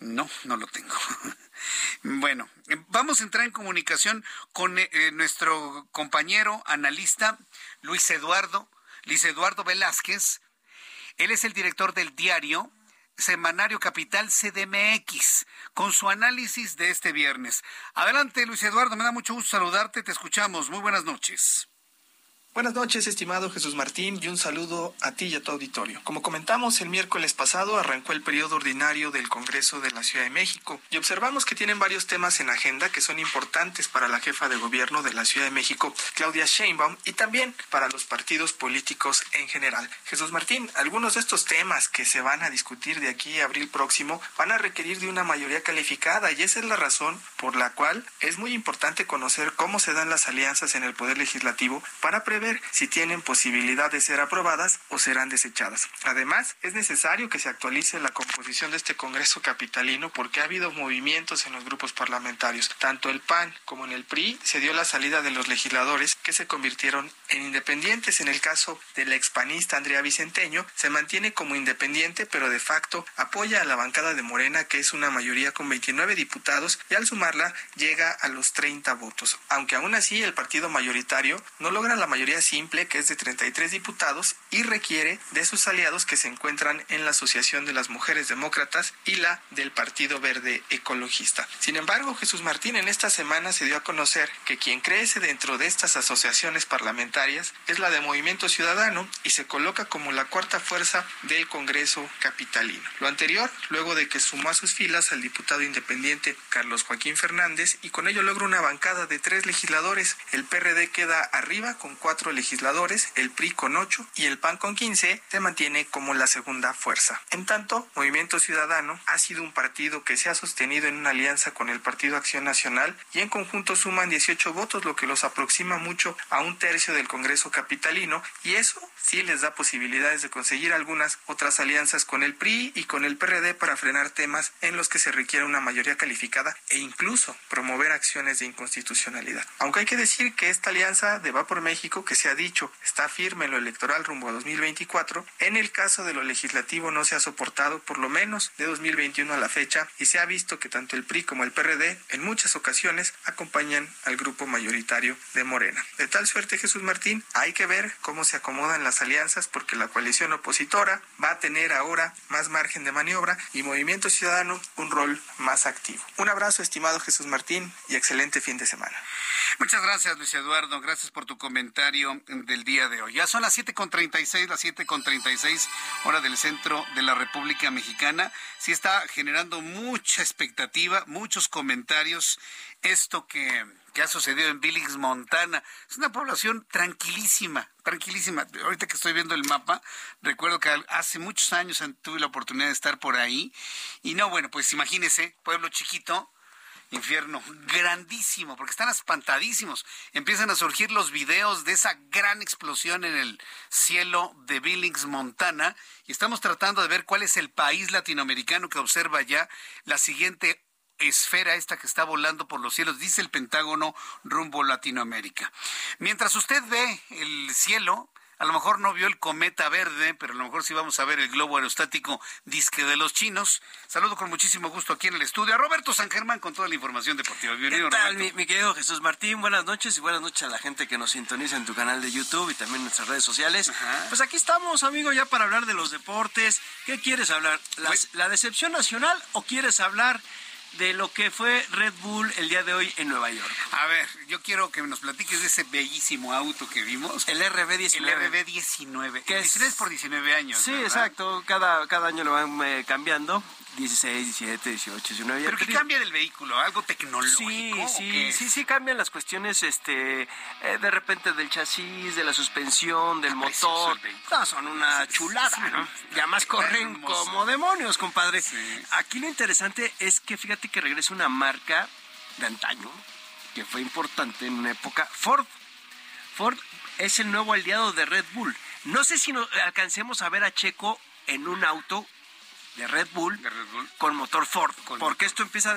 No, no lo tengo. bueno, vamos a entrar en comunicación con eh, eh, nuestro compañero analista Luis Eduardo, Luis Eduardo Velázquez. Él es el director del diario Semanario Capital CDMX, con su análisis de este viernes. Adelante, Luis Eduardo, me da mucho gusto saludarte, te escuchamos. Muy buenas noches. Buenas noches, estimado Jesús Martín, y un saludo a ti y a tu auditorio. Como comentamos, el miércoles pasado arrancó el periodo ordinario del Congreso de la Ciudad de México y observamos que tienen varios temas en agenda que son importantes para la jefa de gobierno de la Ciudad de México, Claudia Sheinbaum, y también para los partidos políticos en general. Jesús Martín, algunos de estos temas que se van a discutir de aquí a abril próximo van a requerir de una mayoría calificada y esa es la razón por la cual es muy importante conocer cómo se dan las alianzas en el Poder Legislativo para prever si tienen posibilidad de ser aprobadas o serán desechadas. Además, es necesario que se actualice la composición de este Congreso capitalino porque ha habido movimientos en los grupos parlamentarios. Tanto el PAN como en el PRI se dio la salida de los legisladores que se convirtieron en independientes. En el caso del expanista Andrea Vicenteño, se mantiene como independiente, pero de facto apoya a la bancada de Morena, que es una mayoría con 29 diputados, y al sumarla llega a los 30 votos. Aunque aún así el partido mayoritario no logra la mayoría simple, que es de 33 diputados, y requiere de sus aliados que se encuentran en la Asociación de las Mujeres Demócratas y la del Partido Verde Ecologista. Sin embargo, Jesús Martín en esta semana se dio a conocer que quien crece dentro de estas asociaciones parlamentarias es la de Movimiento Ciudadano y se coloca como la cuarta fuerza del Congreso capitalino. Lo anterior, luego de que sumó a sus filas al diputado independiente Carlos Joaquín Fernández y con ello logra una bancada de tres legisladores. El PRD queda arriba con cuatro legisladores, el PRI con 8 y el PAN con 15 se mantiene como la segunda fuerza. En tanto, Movimiento Ciudadano ha sido un partido que se ha sostenido en una alianza con el Partido Acción Nacional y en conjunto suman 18 votos, lo que los aproxima mucho a un tercio del Congreso capitalino y eso sí les da posibilidades de conseguir algunas otras alianzas con el PRI y con el PRD para frenar temas en los que se requiere una mayoría calificada e incluso promover acciones de inconstitucionalidad. Aunque hay que decir que esta alianza de Va por México, que se ha dicho está firme en lo electoral rumbo a 2024, en el caso de lo legislativo no se ha soportado por lo menos de 2021 a la fecha y se ha visto que tanto el PRI como el PRD en muchas ocasiones acompañan al grupo mayoritario de Morena. De tal suerte, Jesús Martín, hay que ver cómo se acomodan las alianzas porque la coalición opositora va a tener ahora más margen de maniobra y Movimiento Ciudadano un rol más activo. Un abrazo, estimado Jesús Martín, y excelente fin de semana. Muchas gracias, Luis Eduardo. Gracias por tu comentario del día de hoy. Ya son las 7.36, las 7.36 hora del centro de la República Mexicana. Sí está generando mucha expectativa, muchos comentarios. Esto que, que ha sucedido en Billings, Montana. Es una población tranquilísima, tranquilísima. Ahorita que estoy viendo el mapa, recuerdo que hace muchos años tuve la oportunidad de estar por ahí. Y no, bueno, pues imagínese, pueblo chiquito, infierno grandísimo, porque están espantadísimos. Empiezan a surgir los videos de esa gran explosión en el cielo de Billings, Montana, y estamos tratando de ver cuál es el país latinoamericano que observa ya la siguiente esfera esta que está volando por los cielos, dice el Pentágono rumbo Latinoamérica. Mientras usted ve el cielo, a lo mejor no vio el cometa verde, pero a lo mejor sí vamos a ver el globo aerostático disque de los chinos. Saludo con muchísimo gusto aquí en el estudio a Roberto San Germán con toda la información deportiva. Bienvenido, ¿Qué tal, mi, mi, querido Jesús Martín? Buenas noches y buenas noches a la gente que nos sintoniza en tu canal de YouTube y también en nuestras redes sociales. Pues aquí estamos, amigo, ya para hablar de los deportes. ¿Qué quieres hablar? Pues ¿La decepción nacional o quieres hablar de lo que fue Red Bull el día de hoy en Nueva York. A ver, yo quiero que nos platiques de ese bellísimo auto que vimos. El RB19. El RB19. Que es por 19 años. Sí, exacto. Cada, cada año lo van eh, cambiando. 16, 17, 18, 19. ¿Pero qué cambia del vehículo? ¿Algo tecnológico? Sí, sí, sí, sí cambian las cuestiones, este, eh, de repente del chasis, de la suspensión, del motor. No, son una chulada, ¿no? Y además corren como demonios, compadre. Aquí lo interesante es que fíjate que regresa una marca de antaño que fue importante en una época, Ford. Ford es el nuevo aliado de Red Bull. No sé si nos alcancemos a ver a Checo en un auto de Red Bull, con motor Ford, porque esto empieza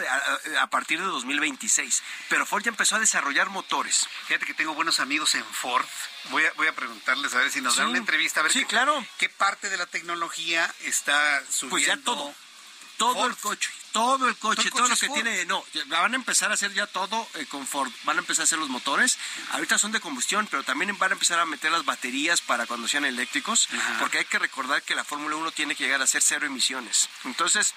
a, partir de 2026. Pero Ford ya empezó a desarrollar motores. Fíjate que tengo buenos amigos en Ford. Voy a, voy a preguntarles a ver si nos dan una entrevista, a ver sí, qué, claro. qué parte de la tecnología está subiendo. Pues ya todo. Todo el coche todo el coche, todo, lo que tiene, no, van a empezar a hacer ya todo eh, con Ford, van a empezar a hacer los motores, ahorita son de combustión, pero también van a empezar a meter las baterías para cuando sean eléctricos, porque hay que recordar que la Fórmula 1 tiene que llegar a ser cero emisiones. Entonces,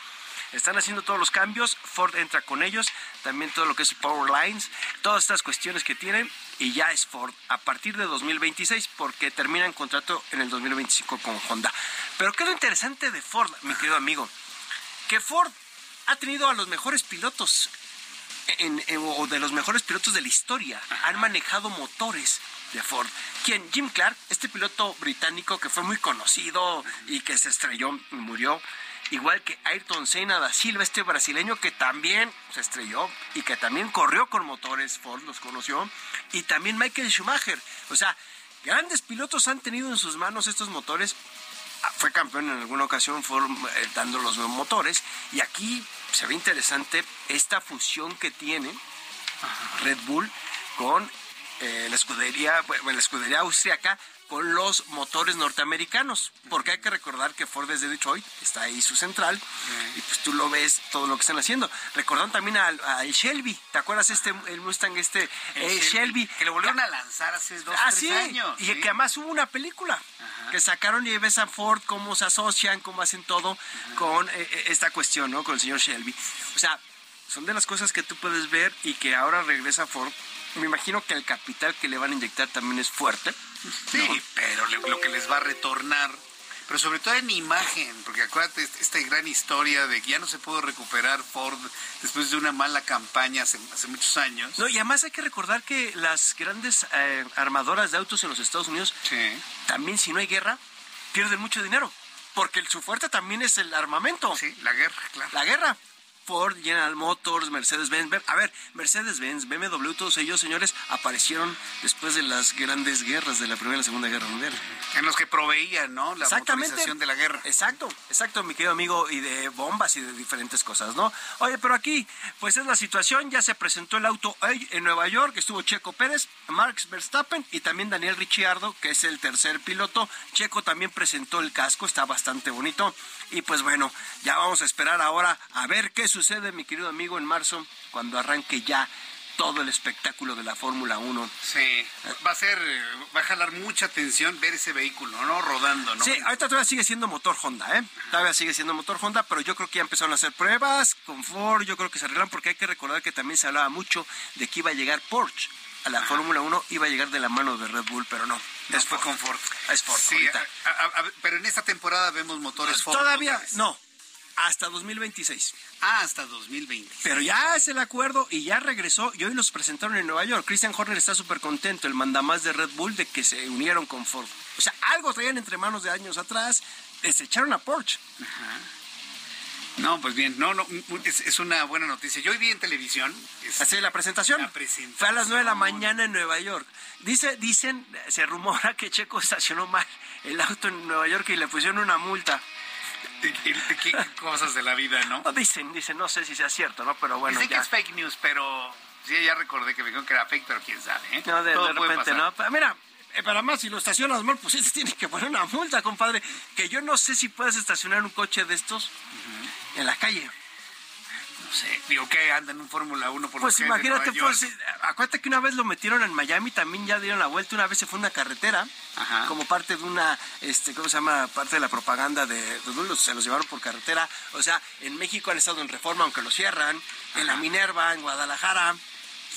están haciendo todos los cambios, Ford entra con ellos, también todo lo que es Power Lines, todas estas cuestiones que tienen, y ya es Ford a partir de 2026, porque terminan contrato en el 2025 con Honda. Pero ¿qué es lo interesante de Ford, mi querido amigo? Que Ford ha tenido a los mejores pilotos o de los mejores pilotos de la historia. Han manejado motores de Ford. ¿Quién? Jim Clark, este piloto británico que fue muy conocido y que se estrelló y murió. Igual que Ayrton Senna da Silva, este brasileño que también se estrelló y que también corrió con motores, Ford los conoció. Y también Michael Schumacher. O sea, grandes pilotos han tenido en sus manos estos motores fue campeón en alguna ocasión eh, dando los motores. Y aquí se ve interesante esta fusión que tiene Red Bull con eh, la escudería, bueno, la escudería austriaca con los motores norteamericanos, porque hay que recordar que Ford es de Detroit, está ahí su central, y pues tú lo ves todo lo que están haciendo. Recordando también al, Shelby, ¿te acuerdas este el Mustang este el Shelby, que lo volvieron a lanzar hace dos ah, tres años? Y que además hubo una película que sacaron y ves a Ford cómo se asocian, cómo hacen todo con eh, eh, esta cuestión, ¿no? Con el señor Shelby. O sea, son de las cosas que tú puedes ver y que ahora regresa Ford. Me imagino que el capital que le van a inyectar también es fuerte. Sí, pero lo que les va a retornar pero sobre todo en imagen, porque acuérdate esta gran historia de que ya no se pudo recuperar Ford después de una mala campaña hace, muchos años. No, y además hay que recordar que las grandes eh, armadoras de autos en los Estados Unidos, también si no hay guerra, pierden mucho dinero, porque su fuerte también es el armamento. Sí, la guerra, claro. La guerra. Ford, General Motors, Mercedes-Benz. A ver, Mercedes-Benz, BMW, todos ellos, señores, aparecieron después de las grandes guerras de la Primera y la Segunda Guerra Mundial. En los que proveían, ¿no? La motorización de la guerra. Exacto, exacto, mi querido amigo, y de bombas y de diferentes cosas, ¿no? Oye, pero aquí, pues es la situación, ya se presentó el auto hoy en Nueva York, estuvo Checo Pérez, Marx Verstappen y también Daniel Ricciardo, que es el tercer piloto. Checo también presentó el casco, está bastante bonito. Y pues bueno, ya vamos a esperar ahora a ver qué sucede, mi querido amigo, en marzo, cuando arranque ya todo el espectáculo de la Fórmula 1. Sí, va a ser, va a jalar mucha atención ver ese vehículo, ¿no? Rodando, ¿no? Sí, ahorita todavía sigue siendo motor Honda, ¿eh? Todavía sigue siendo motor Honda, pero yo creo que ya empezaron a hacer pruebas con Ford, yo creo que se arreglan porque hay que recordar que también se hablaba mucho de que iba a llegar Porsche a la Fórmula 1 iba a llegar de la mano de Red Bull, pero no. No fue con Ford. Es Ford. Sí, ahorita. a- a- a- pero en esta temporada vemos motores Ford. Todavía no. Hasta 2026. Ah, hasta 2020. Pero ya es el acuerdo y ya regresó y hoy los presentaron en Nueva York. Christian Horner está súper contento, el mandamás de Red Bull, de que se unieron con Ford. O sea, algo traían entre manos de años atrás, les echaron a Porsche. No, pues bien, no, no, es, es una buena noticia. Yo hoy vi en televisión. es- Así la presentación. La presentación. Fue a las 9 de la mañana en Nueva York. Dice, dicen, se rumora que Checo estacionó mal el auto en Nueva York y le pusieron una multa. ¿Qué, cosas de la vida, ¿no? No, dicen, dicen, no sé si sea cierto, ¿no? Pero bueno, Dicen que ya. es fake news, pero sí, ya recordé que me dijeron que era fake, pero quién sabe, ¿eh? No, de, Todo de puede repente, pasar. ¿no? Mira, eh, para más, si lo estacionas mal, pues sí te tienes que poner una multa, compadre. Que yo no sé si puedes estacionar un coche de estos en la calle. Sé, digo que anda en un Fórmula 1 por Pues imagínate, pues, acuérdate que una vez lo metieron en Miami, también ya dieron la vuelta, una vez se fue a una carretera, Ajá. como parte de una, este, ¿cómo se llama? Parte de la propaganda de, de los- se los llevaron por carretera. O sea, en México han estado en Reforma, aunque lo cierran, en la Minerva, en Guadalajara.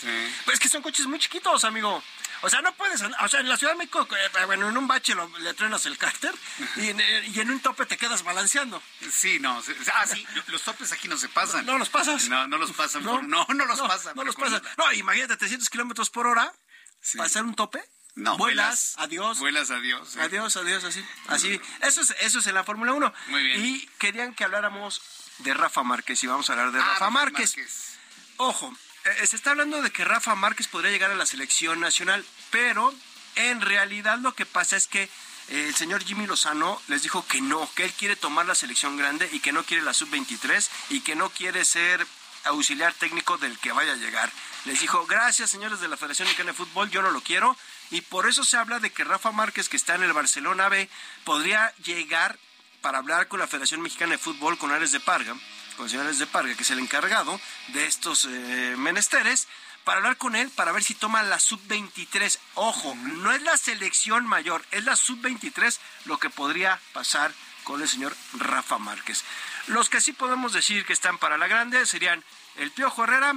Sí. Pues es que son coches muy chiquitos, amigo. O sea, no puedes, andar- o sea, en la Ciudad de México, eh, bueno, en un bache lo- le truenas el cárter y en, eh, y en un tope te quedas balanceando. Sí, no. Ah, sí, los topes aquí no se pasan. No los pasas. No, no los pasan. por- No, no, los pasan. No los pasas. No, imagínate, 300 kilómetros por hora, Sí. pasar un tope. No, vuelas, vuelas. adiós. Vuelas, adiós. sí. Adiós, adiós, así. Así. Eso es, eso es en la Fórmula 1. Muy bien. Y querían que habláramos de Rafa Márquez y vamos a hablar de Ah, Rafa Márquez. Márquez. Ojo, eh, se está hablando de que Rafa Márquez podría llegar a la selección nacional, pero en realidad lo que pasa es que eh, el señor Jimmy Lozano les dijo que no, que él quiere tomar la selección grande y que no quiere la sub-23 y que no quiere ser auxiliar técnico del que vaya a llegar. Les dijo, gracias señores de la Federación Mexicana de Fútbol, yo no lo quiero. Y por eso se habla de que Rafa Márquez, que está en el Barcelona B, podría llegar para hablar con la Federación Mexicana de Fútbol, con Ares de Parga, con de Parga, que es el encargado de estos eh, menesteres, para hablar con él, para ver si toma la sub-23. Ojo, no es la selección mayor, es la sub-23 lo que podría pasar con el señor Rafa Márquez. Los que sí podemos decir que están para la grande serían el Piojo Herrera,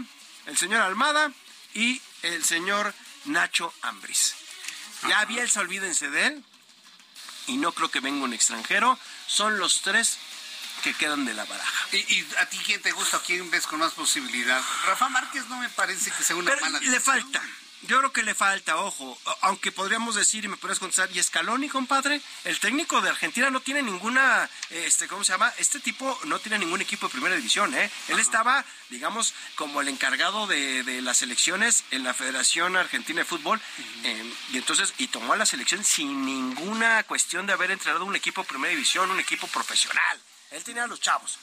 el señor Almada y el señor Nacho Ambris. Ya Bielsa, olvídense de él, y no creo que venga un extranjero. Son los tres que quedan de la baraja. ¿Y, y a ti quién te gusta quién ves con más posibilidad? Rafa Márquez no me parece que sea una Pero mala le decisión. falta. Yo creo que le falta, ojo, aunque podríamos decir, y me podrías contestar, y Scaloni, compadre, el técnico de Argentina no tiene ninguna, este, ¿cómo se llama? Este tipo no tiene ningún equipo de primera división, ¿eh? Él estaba, digamos, como el encargado de, de las selecciones en la Federación Argentina de Fútbol, eh, y entonces, y tomó a la selección sin ninguna cuestión de haber entrenado un equipo de primera división, un equipo profesional. Él tenía a los chavos.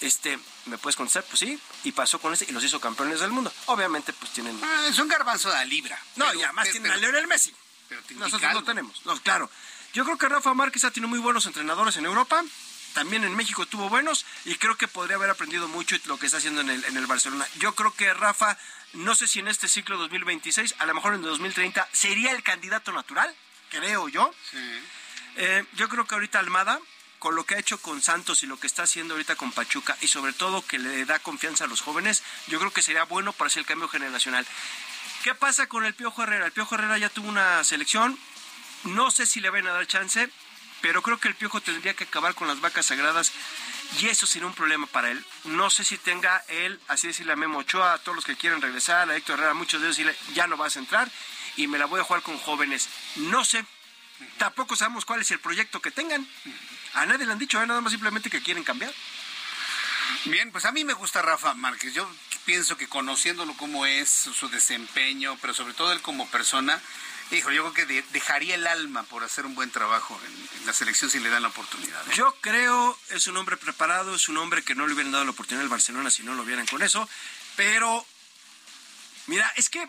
Este, ¿me puedes contestar? Pues sí, y pasó con ese y los hizo campeones del mundo. Obviamente, pues tienen Ah, es un garbanzo de la libra. no, Pero- y además pero- tienen a Lionel Messi. pero te Nosotros no tenemos. No, claro. Yo creo que Rafa Márquez ha tenido muy buenos entrenadores en Europa. También en México tuvo buenos y creo que podría haber aprendido mucho lo que está haciendo en el, en el Barcelona. Yo creo que Rafa, no sé si en este ciclo 2026, a lo mejor en 2030, sería el candidato natural, creo yo. Eh, yo creo que ahorita Almada, con lo que ha hecho con Santos y lo que está haciendo ahorita con Pachuca, y sobre todo que le da confianza a los jóvenes, yo creo que sería bueno para hacer el cambio generacional. ¿Qué pasa con el Piojo Herrera? El Piojo Herrera ya tuvo una selección, no sé si le van a dar chance, pero creo que el Piojo tendría que acabar con las vacas sagradas y eso sería un problema para él. No sé si tenga él, así decirle a Memo Ochoa, a todos los que quieren regresar, a Héctor Herrera, muchos de ellos ya no vas a entrar y me la voy a jugar con jóvenes. No sé, tampoco sabemos cuál es el proyecto que tengan. A nadie le han dicho, ¿eh? nada más simplemente que quieren cambiar. Bien, pues a mí me gusta Rafa Márquez. Yo pienso que conociéndolo como es, su, desempeño, pero sobre todo él como persona, hijo, yo creo que de- dejaría el alma por hacer un buen trabajo en, en la selección si le dan la oportunidad. ¿eh? Yo creo, es un hombre preparado, es un hombre que no le hubieran dado la oportunidad al Barcelona si no lo vieran con eso, pero mira, es que,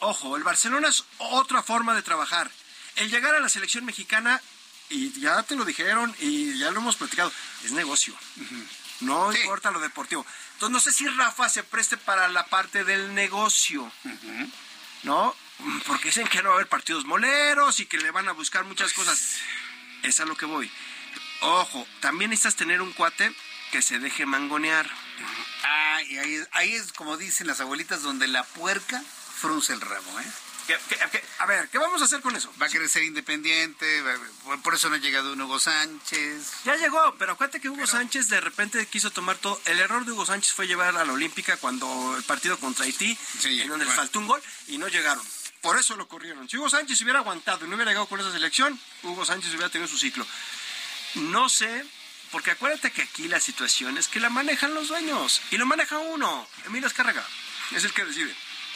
ojo, el Barcelona es otra forma de trabajar. El llegar a la selección mexicana, y ya te lo dijeron y ya lo hemos platicado, es negocio. No importa lo deportivo. Entonces no sé si Rafa se preste para la parte del negocio. ¿No? Porque dicen que no va a haber partidos moleros y que le van a buscar muchas cosas. Es a lo que voy. Ojo, también necesitas tener un cuate que se deje mangonear. Ah, y ahí, ahí es como dicen las abuelitas, donde la puerca frunce el rabo, ¿eh? A ver, ¿qué vamos a hacer con eso? Va a querer ser independiente, por eso no ha llegado un Hugo Sánchez. Ya llegó, pero acuérdate que Hugo Sánchez de repente quiso tomar todo. El error de Hugo Sánchez fue llevar a la Olímpica cuando el partido contra Haití, en donde le faltó un gol y no llegaron. Por eso lo corrieron. Si Hugo Sánchez hubiera aguantado y no hubiera llegado con esa selección, Hugo Sánchez hubiera tenido su ciclo. No sé, porque acuérdate que aquí la situación es que la manejan los dueños y lo maneja uno. Emilio Escárraga es el que decide.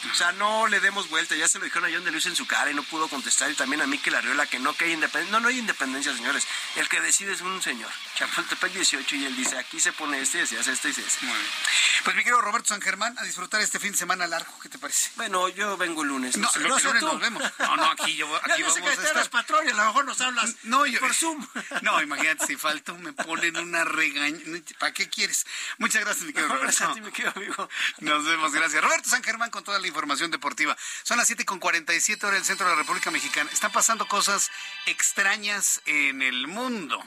O sea, no le demos vuelta. Ya se lo dijeron a John de Luis en su cara y no pudo contestar. Y también a mí que la Riola que no, que hay independencia. No, no hay independencia, señores. El que decide es un señor. Chapultepec 18 y él dice, aquí se pone este y se hace este y se hace. Muy bien. Pues mi querido Roberto San Germán, a disfrutar este fin de semana largo. ¿Qué te parece? Bueno, yo vengo el lunes. No, no, el lunes nos vemos. No, no, aquí, yo, aquí vamos a estar. patrón a lo mejor nos hablas no, yo, por Zoom. No, imagínate, si falto me ponen una regaña. ¿Para qué quieres? Muchas gracias, mi querido Roberto. A ti, mi querido amigo. Nos vemos, gracias. Roberto San Germán con toda la información deportiva. Son las 7 con 47 horas del centro de la República Mexicana. Están pasando cosas extrañas en el mundo.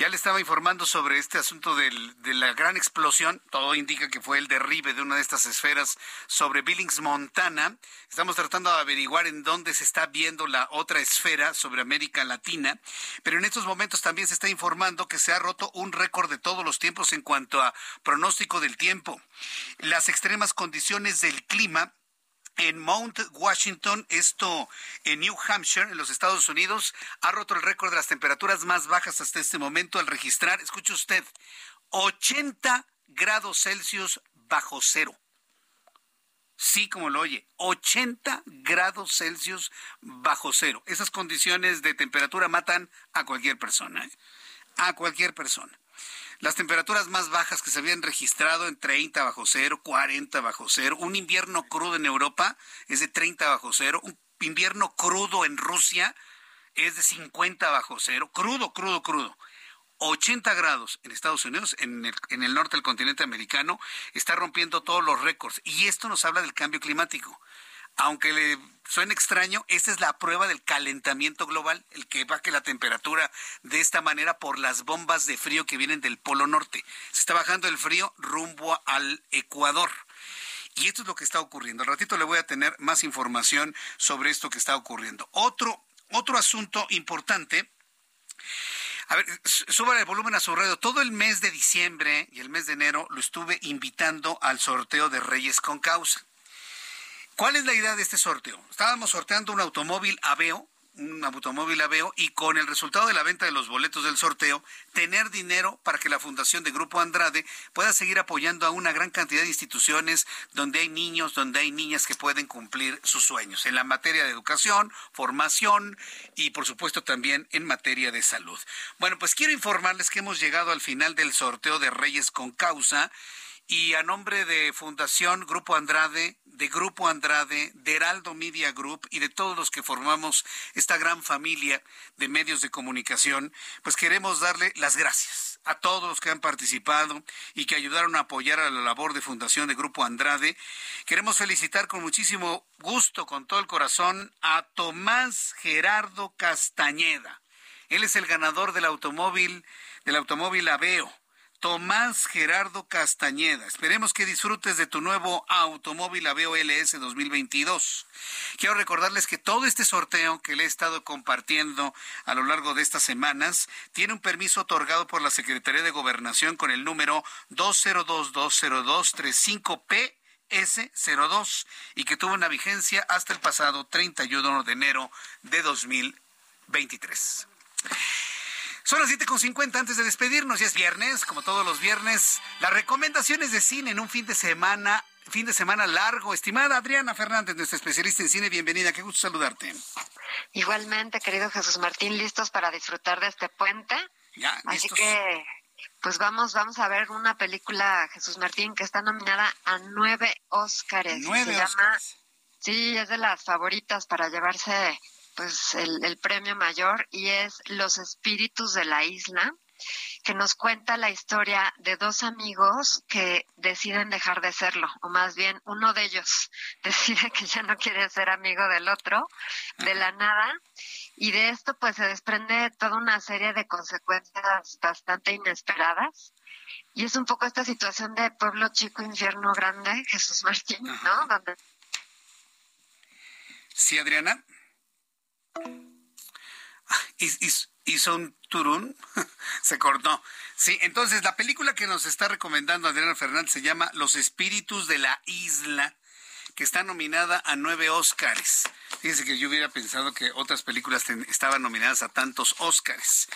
Ya le estaba informando sobre este asunto de la gran explosión. Todo indica que fue el derribe de una de estas esferas sobre Billings, Montana. Estamos tratando de averiguar en dónde se está viendo la otra esfera sobre América Latina. Pero en estos momentos también se está informando que se ha roto un récord de todos los tiempos en cuanto a pronóstico del tiempo. Las extremas condiciones del clima en Mount Washington, esto en New Hampshire, en los Estados Unidos, ha roto el récord de las temperaturas más bajas hasta este momento al registrar, escuche usted, 80 grados Celsius bajo cero. Sí, como lo oye, 80 grados Celsius bajo cero. Esas condiciones de temperatura matan a cualquier persona, ¿eh? a cualquier persona. Las temperaturas más bajas que se habían registrado en 30 bajo cero, 40 bajo cero. Un invierno crudo en Europa es de 30 bajo cero. Un invierno crudo en Rusia es de 50 bajo cero. Crudo, crudo, crudo. 80 grados en Estados Unidos, en el, en el norte del continente americano, está rompiendo todos los récords. Y esto nos habla del cambio climático aunque le suene extraño, esta es la prueba del calentamiento global, el que baje la temperatura de esta manera por las bombas de frío que vienen del Polo Norte. Se está bajando el frío rumbo al Ecuador. Y esto es lo que está ocurriendo. Al ratito le voy a tener más información sobre esto que está ocurriendo. Otro, otro asunto importante. A ver, suba el volumen a su radio. Todo el mes de diciembre y el mes de enero lo estuve invitando al sorteo de Reyes con Causa. ¿Cuál es la idea de este sorteo? Estábamos sorteando un automóvil Aveo, un automóvil Aveo y con el resultado de la venta de los boletos del sorteo, tener dinero para que la Fundación de Grupo Andrade pueda seguir apoyando a una gran cantidad de instituciones donde hay niños, donde hay niñas que pueden cumplir sus sueños en la materia de educación, formación y por supuesto también en materia de salud. Bueno, pues quiero informarles que hemos llegado al final del sorteo de Reyes con Causa y a nombre de Fundación Grupo Andrade, de Grupo Andrade, de Heraldo Media Group y de todos los que formamos esta gran familia de medios de comunicación, pues queremos darle las gracias a todos los que han participado y que ayudaron a apoyar a la labor de Fundación de Grupo Andrade. Queremos felicitar con muchísimo gusto, con todo el corazón, a Tomás Gerardo Castañeda. Él es el ganador del automóvil, del automóvil Aveo Tomás Gerardo Castañeda. Esperemos que disfrutes de tu nuevo automóvil LS 2022. Quiero recordarles que todo este sorteo que le he estado compartiendo a lo largo de estas semanas tiene un permiso otorgado por la Secretaría de Gobernación con el número 2022035P S02 y que tuvo una vigencia hasta el pasado 31 de enero de 2023. Son las 7.50 antes de despedirnos, ya es viernes, como todos los viernes. Las recomendaciones de cine en un fin de semana, fin de semana largo. Estimada Adriana Fernández, nuestra especialista en cine, bienvenida, qué gusto saludarte. Igualmente, querido Jesús Martín, listos para disfrutar de este puente. Ya, Así que, pues vamos, vamos a ver una película, Jesús Martín, que está nominada a nueve Óscares. Nueve se sí, es de las favoritas para llevarse pues el, premio mayor y es Los Espíritus de la Isla, que nos cuenta la historia de dos amigos que deciden dejar de serlo, o más bien uno de ellos decide que ya no quiere ser amigo del otro de la nada, y de esto pues se desprende toda una serie de consecuencias bastante inesperadas. Y es un poco esta situación de pueblo chico, infierno grande, Jesús Martín, ¿no? Donde Sí, Adriana. Hizo un turún, se cortó. Sí, entonces la película que nos está recomendando Adriana Fernández se llama Los Espíritus de la Isla que está nominada a nueve Óscares. Fíjense que yo hubiera pensado que otras películas estaban nominadas a tantos Óscares.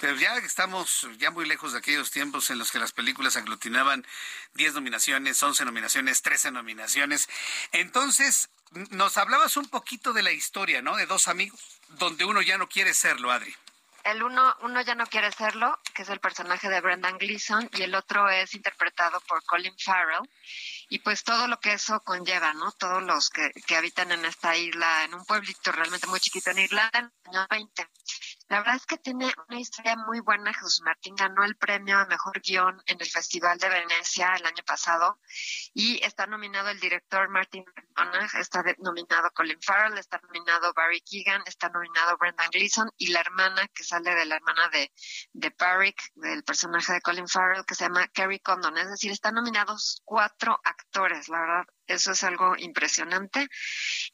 Pero ya estamos ya muy lejos de aquellos tiempos en los que las películas aglutinaban 10 nominaciones, 11 nominaciones, 13 nominaciones. Entonces, nos hablabas un poquito de la historia, ¿no? De dos amigos, donde uno ya no quiere serlo, Adri el uno, uno ya no quiere serlo, que es el personaje de Brendan Gleeson, y el otro es interpretado por Colin Farrell. Y pues todo lo que eso conlleva, ¿no? Todos los que, que habitan en esta isla, en un pueblito realmente muy chiquito en Irlanda, en el año 20. La verdad es que tiene una historia muy buena. Jesús Martín ganó el premio a mejor guion en el Festival de Venecia el año pasado y está nominado el director Martin McDonagh, está nominado Colin Farrell, está nominado Barry Keegan, está nominado Brendan Gleeson y la hermana que sale de la hermana de, de Barrick, del personaje de Colin Farrell, que se llama Kerry Condon. Es decir, están nominados cuatro actores. La verdad, eso es algo impresionante.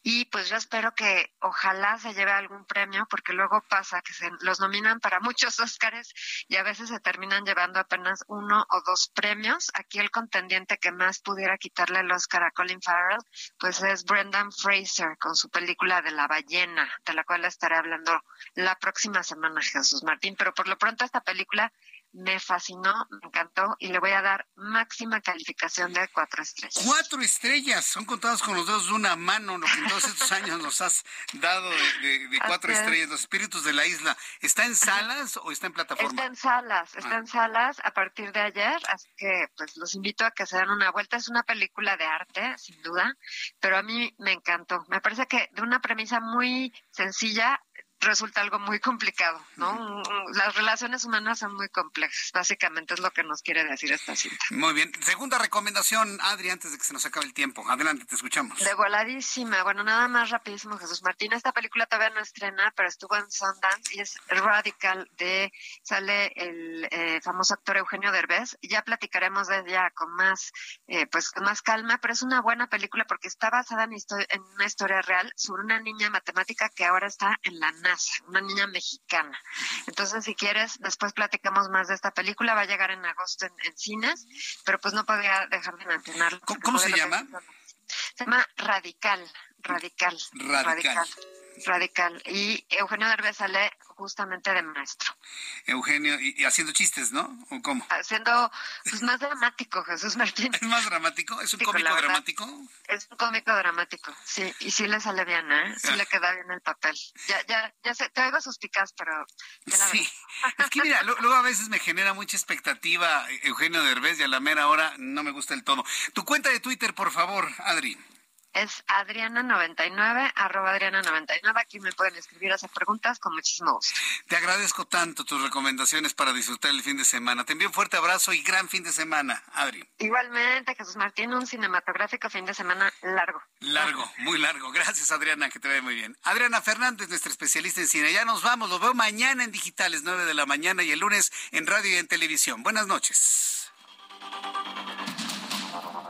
Y pues yo espero que ojalá se lleve algún premio, porque luego pasa que se los nominan para muchos Óscares y a veces se terminan llevando apenas uno o dos premios. Aquí el contendiente que más pudiera quitarle el Óscar a Colin Farrell, pues es Brendan Fraser con su película de la ballena, de la cual estaré hablando la próxima semana, Jesús Martín. Pero por lo pronto esta película me fascinó, me encantó y le voy a dar máxima calificación de cuatro estrellas. Cuatro estrellas, son contados con los dedos de una mano lo que en todos estos años nos has dado de, cuatro estrellas. Los espíritus de la isla, ¿está en salas o está en plataforma? Está en salas, está ah. en salas a partir de ayer, así que pues los invito a que se den una vuelta. Es una película de arte, sin duda, pero a mí me encantó. Me parece que de una premisa muy sencilla resulta algo muy complicado, ¿no? Las relaciones humanas son muy complejas, básicamente es lo que nos quiere decir esta cinta. Muy bien. Segunda recomendación, Adri, antes de que se nos acabe el tiempo. Adelante, te escuchamos. De voladísima. Bueno, nada más rapidísimo, Jesús Martín. Esta película todavía no estrena, pero estuvo en Sundance y es Radical de, sale el eh, famoso actor Eugenio Derbez. Ya platicaremos de ella con más, eh, pues con más calma, pero es una buena película porque está basada en, en una historia real sobre una niña matemática que ahora está en la una niña mexicana. Entonces, si quieres, después platicamos más de esta película. Va a llegar en agosto en, cines, pero pues no podía dejar de mencionarlo. ¿Cómo, se llama? Se llama Radical. Radical. Radical. Radical. Y Eugenio Derbez sale justamente de maestro. Eugenio, y, haciendo chistes, ¿no? ¿O cómo? Haciendo, pues más dramático, Jesús Martín. ¿Es más dramático? ¿Es un cómico dramático? Es un cómico dramático, sí, y sí le sale bien, ¿eh? Sí le queda bien el papel. Ya, ya, ya sé, te oigo suspicaz, pero... sí, es que mira, luego a veces me genera mucha expectativa Eugenio Derbez y a la mera hora no me gusta el todo. Tu cuenta de Twitter, por favor, Adri es Adriana99, arroba Adriana99. Aquí me pueden escribir, hacer preguntas con muchísimo gusto. Te agradezco tanto tus recomendaciones para disfrutar el fin de semana. Te envío un fuerte abrazo y gran fin de semana, Adri. Igualmente, Jesús Martín, un cinematográfico fin de semana largo. Largo, muy largo. Gracias, Adriana, que te vea muy bien. Adriana Fernández, nuestra especialista en cine. Ya nos vamos, lo veo mañana en digitales, 9 de la mañana y el lunes en radio y en televisión. Buenas noches.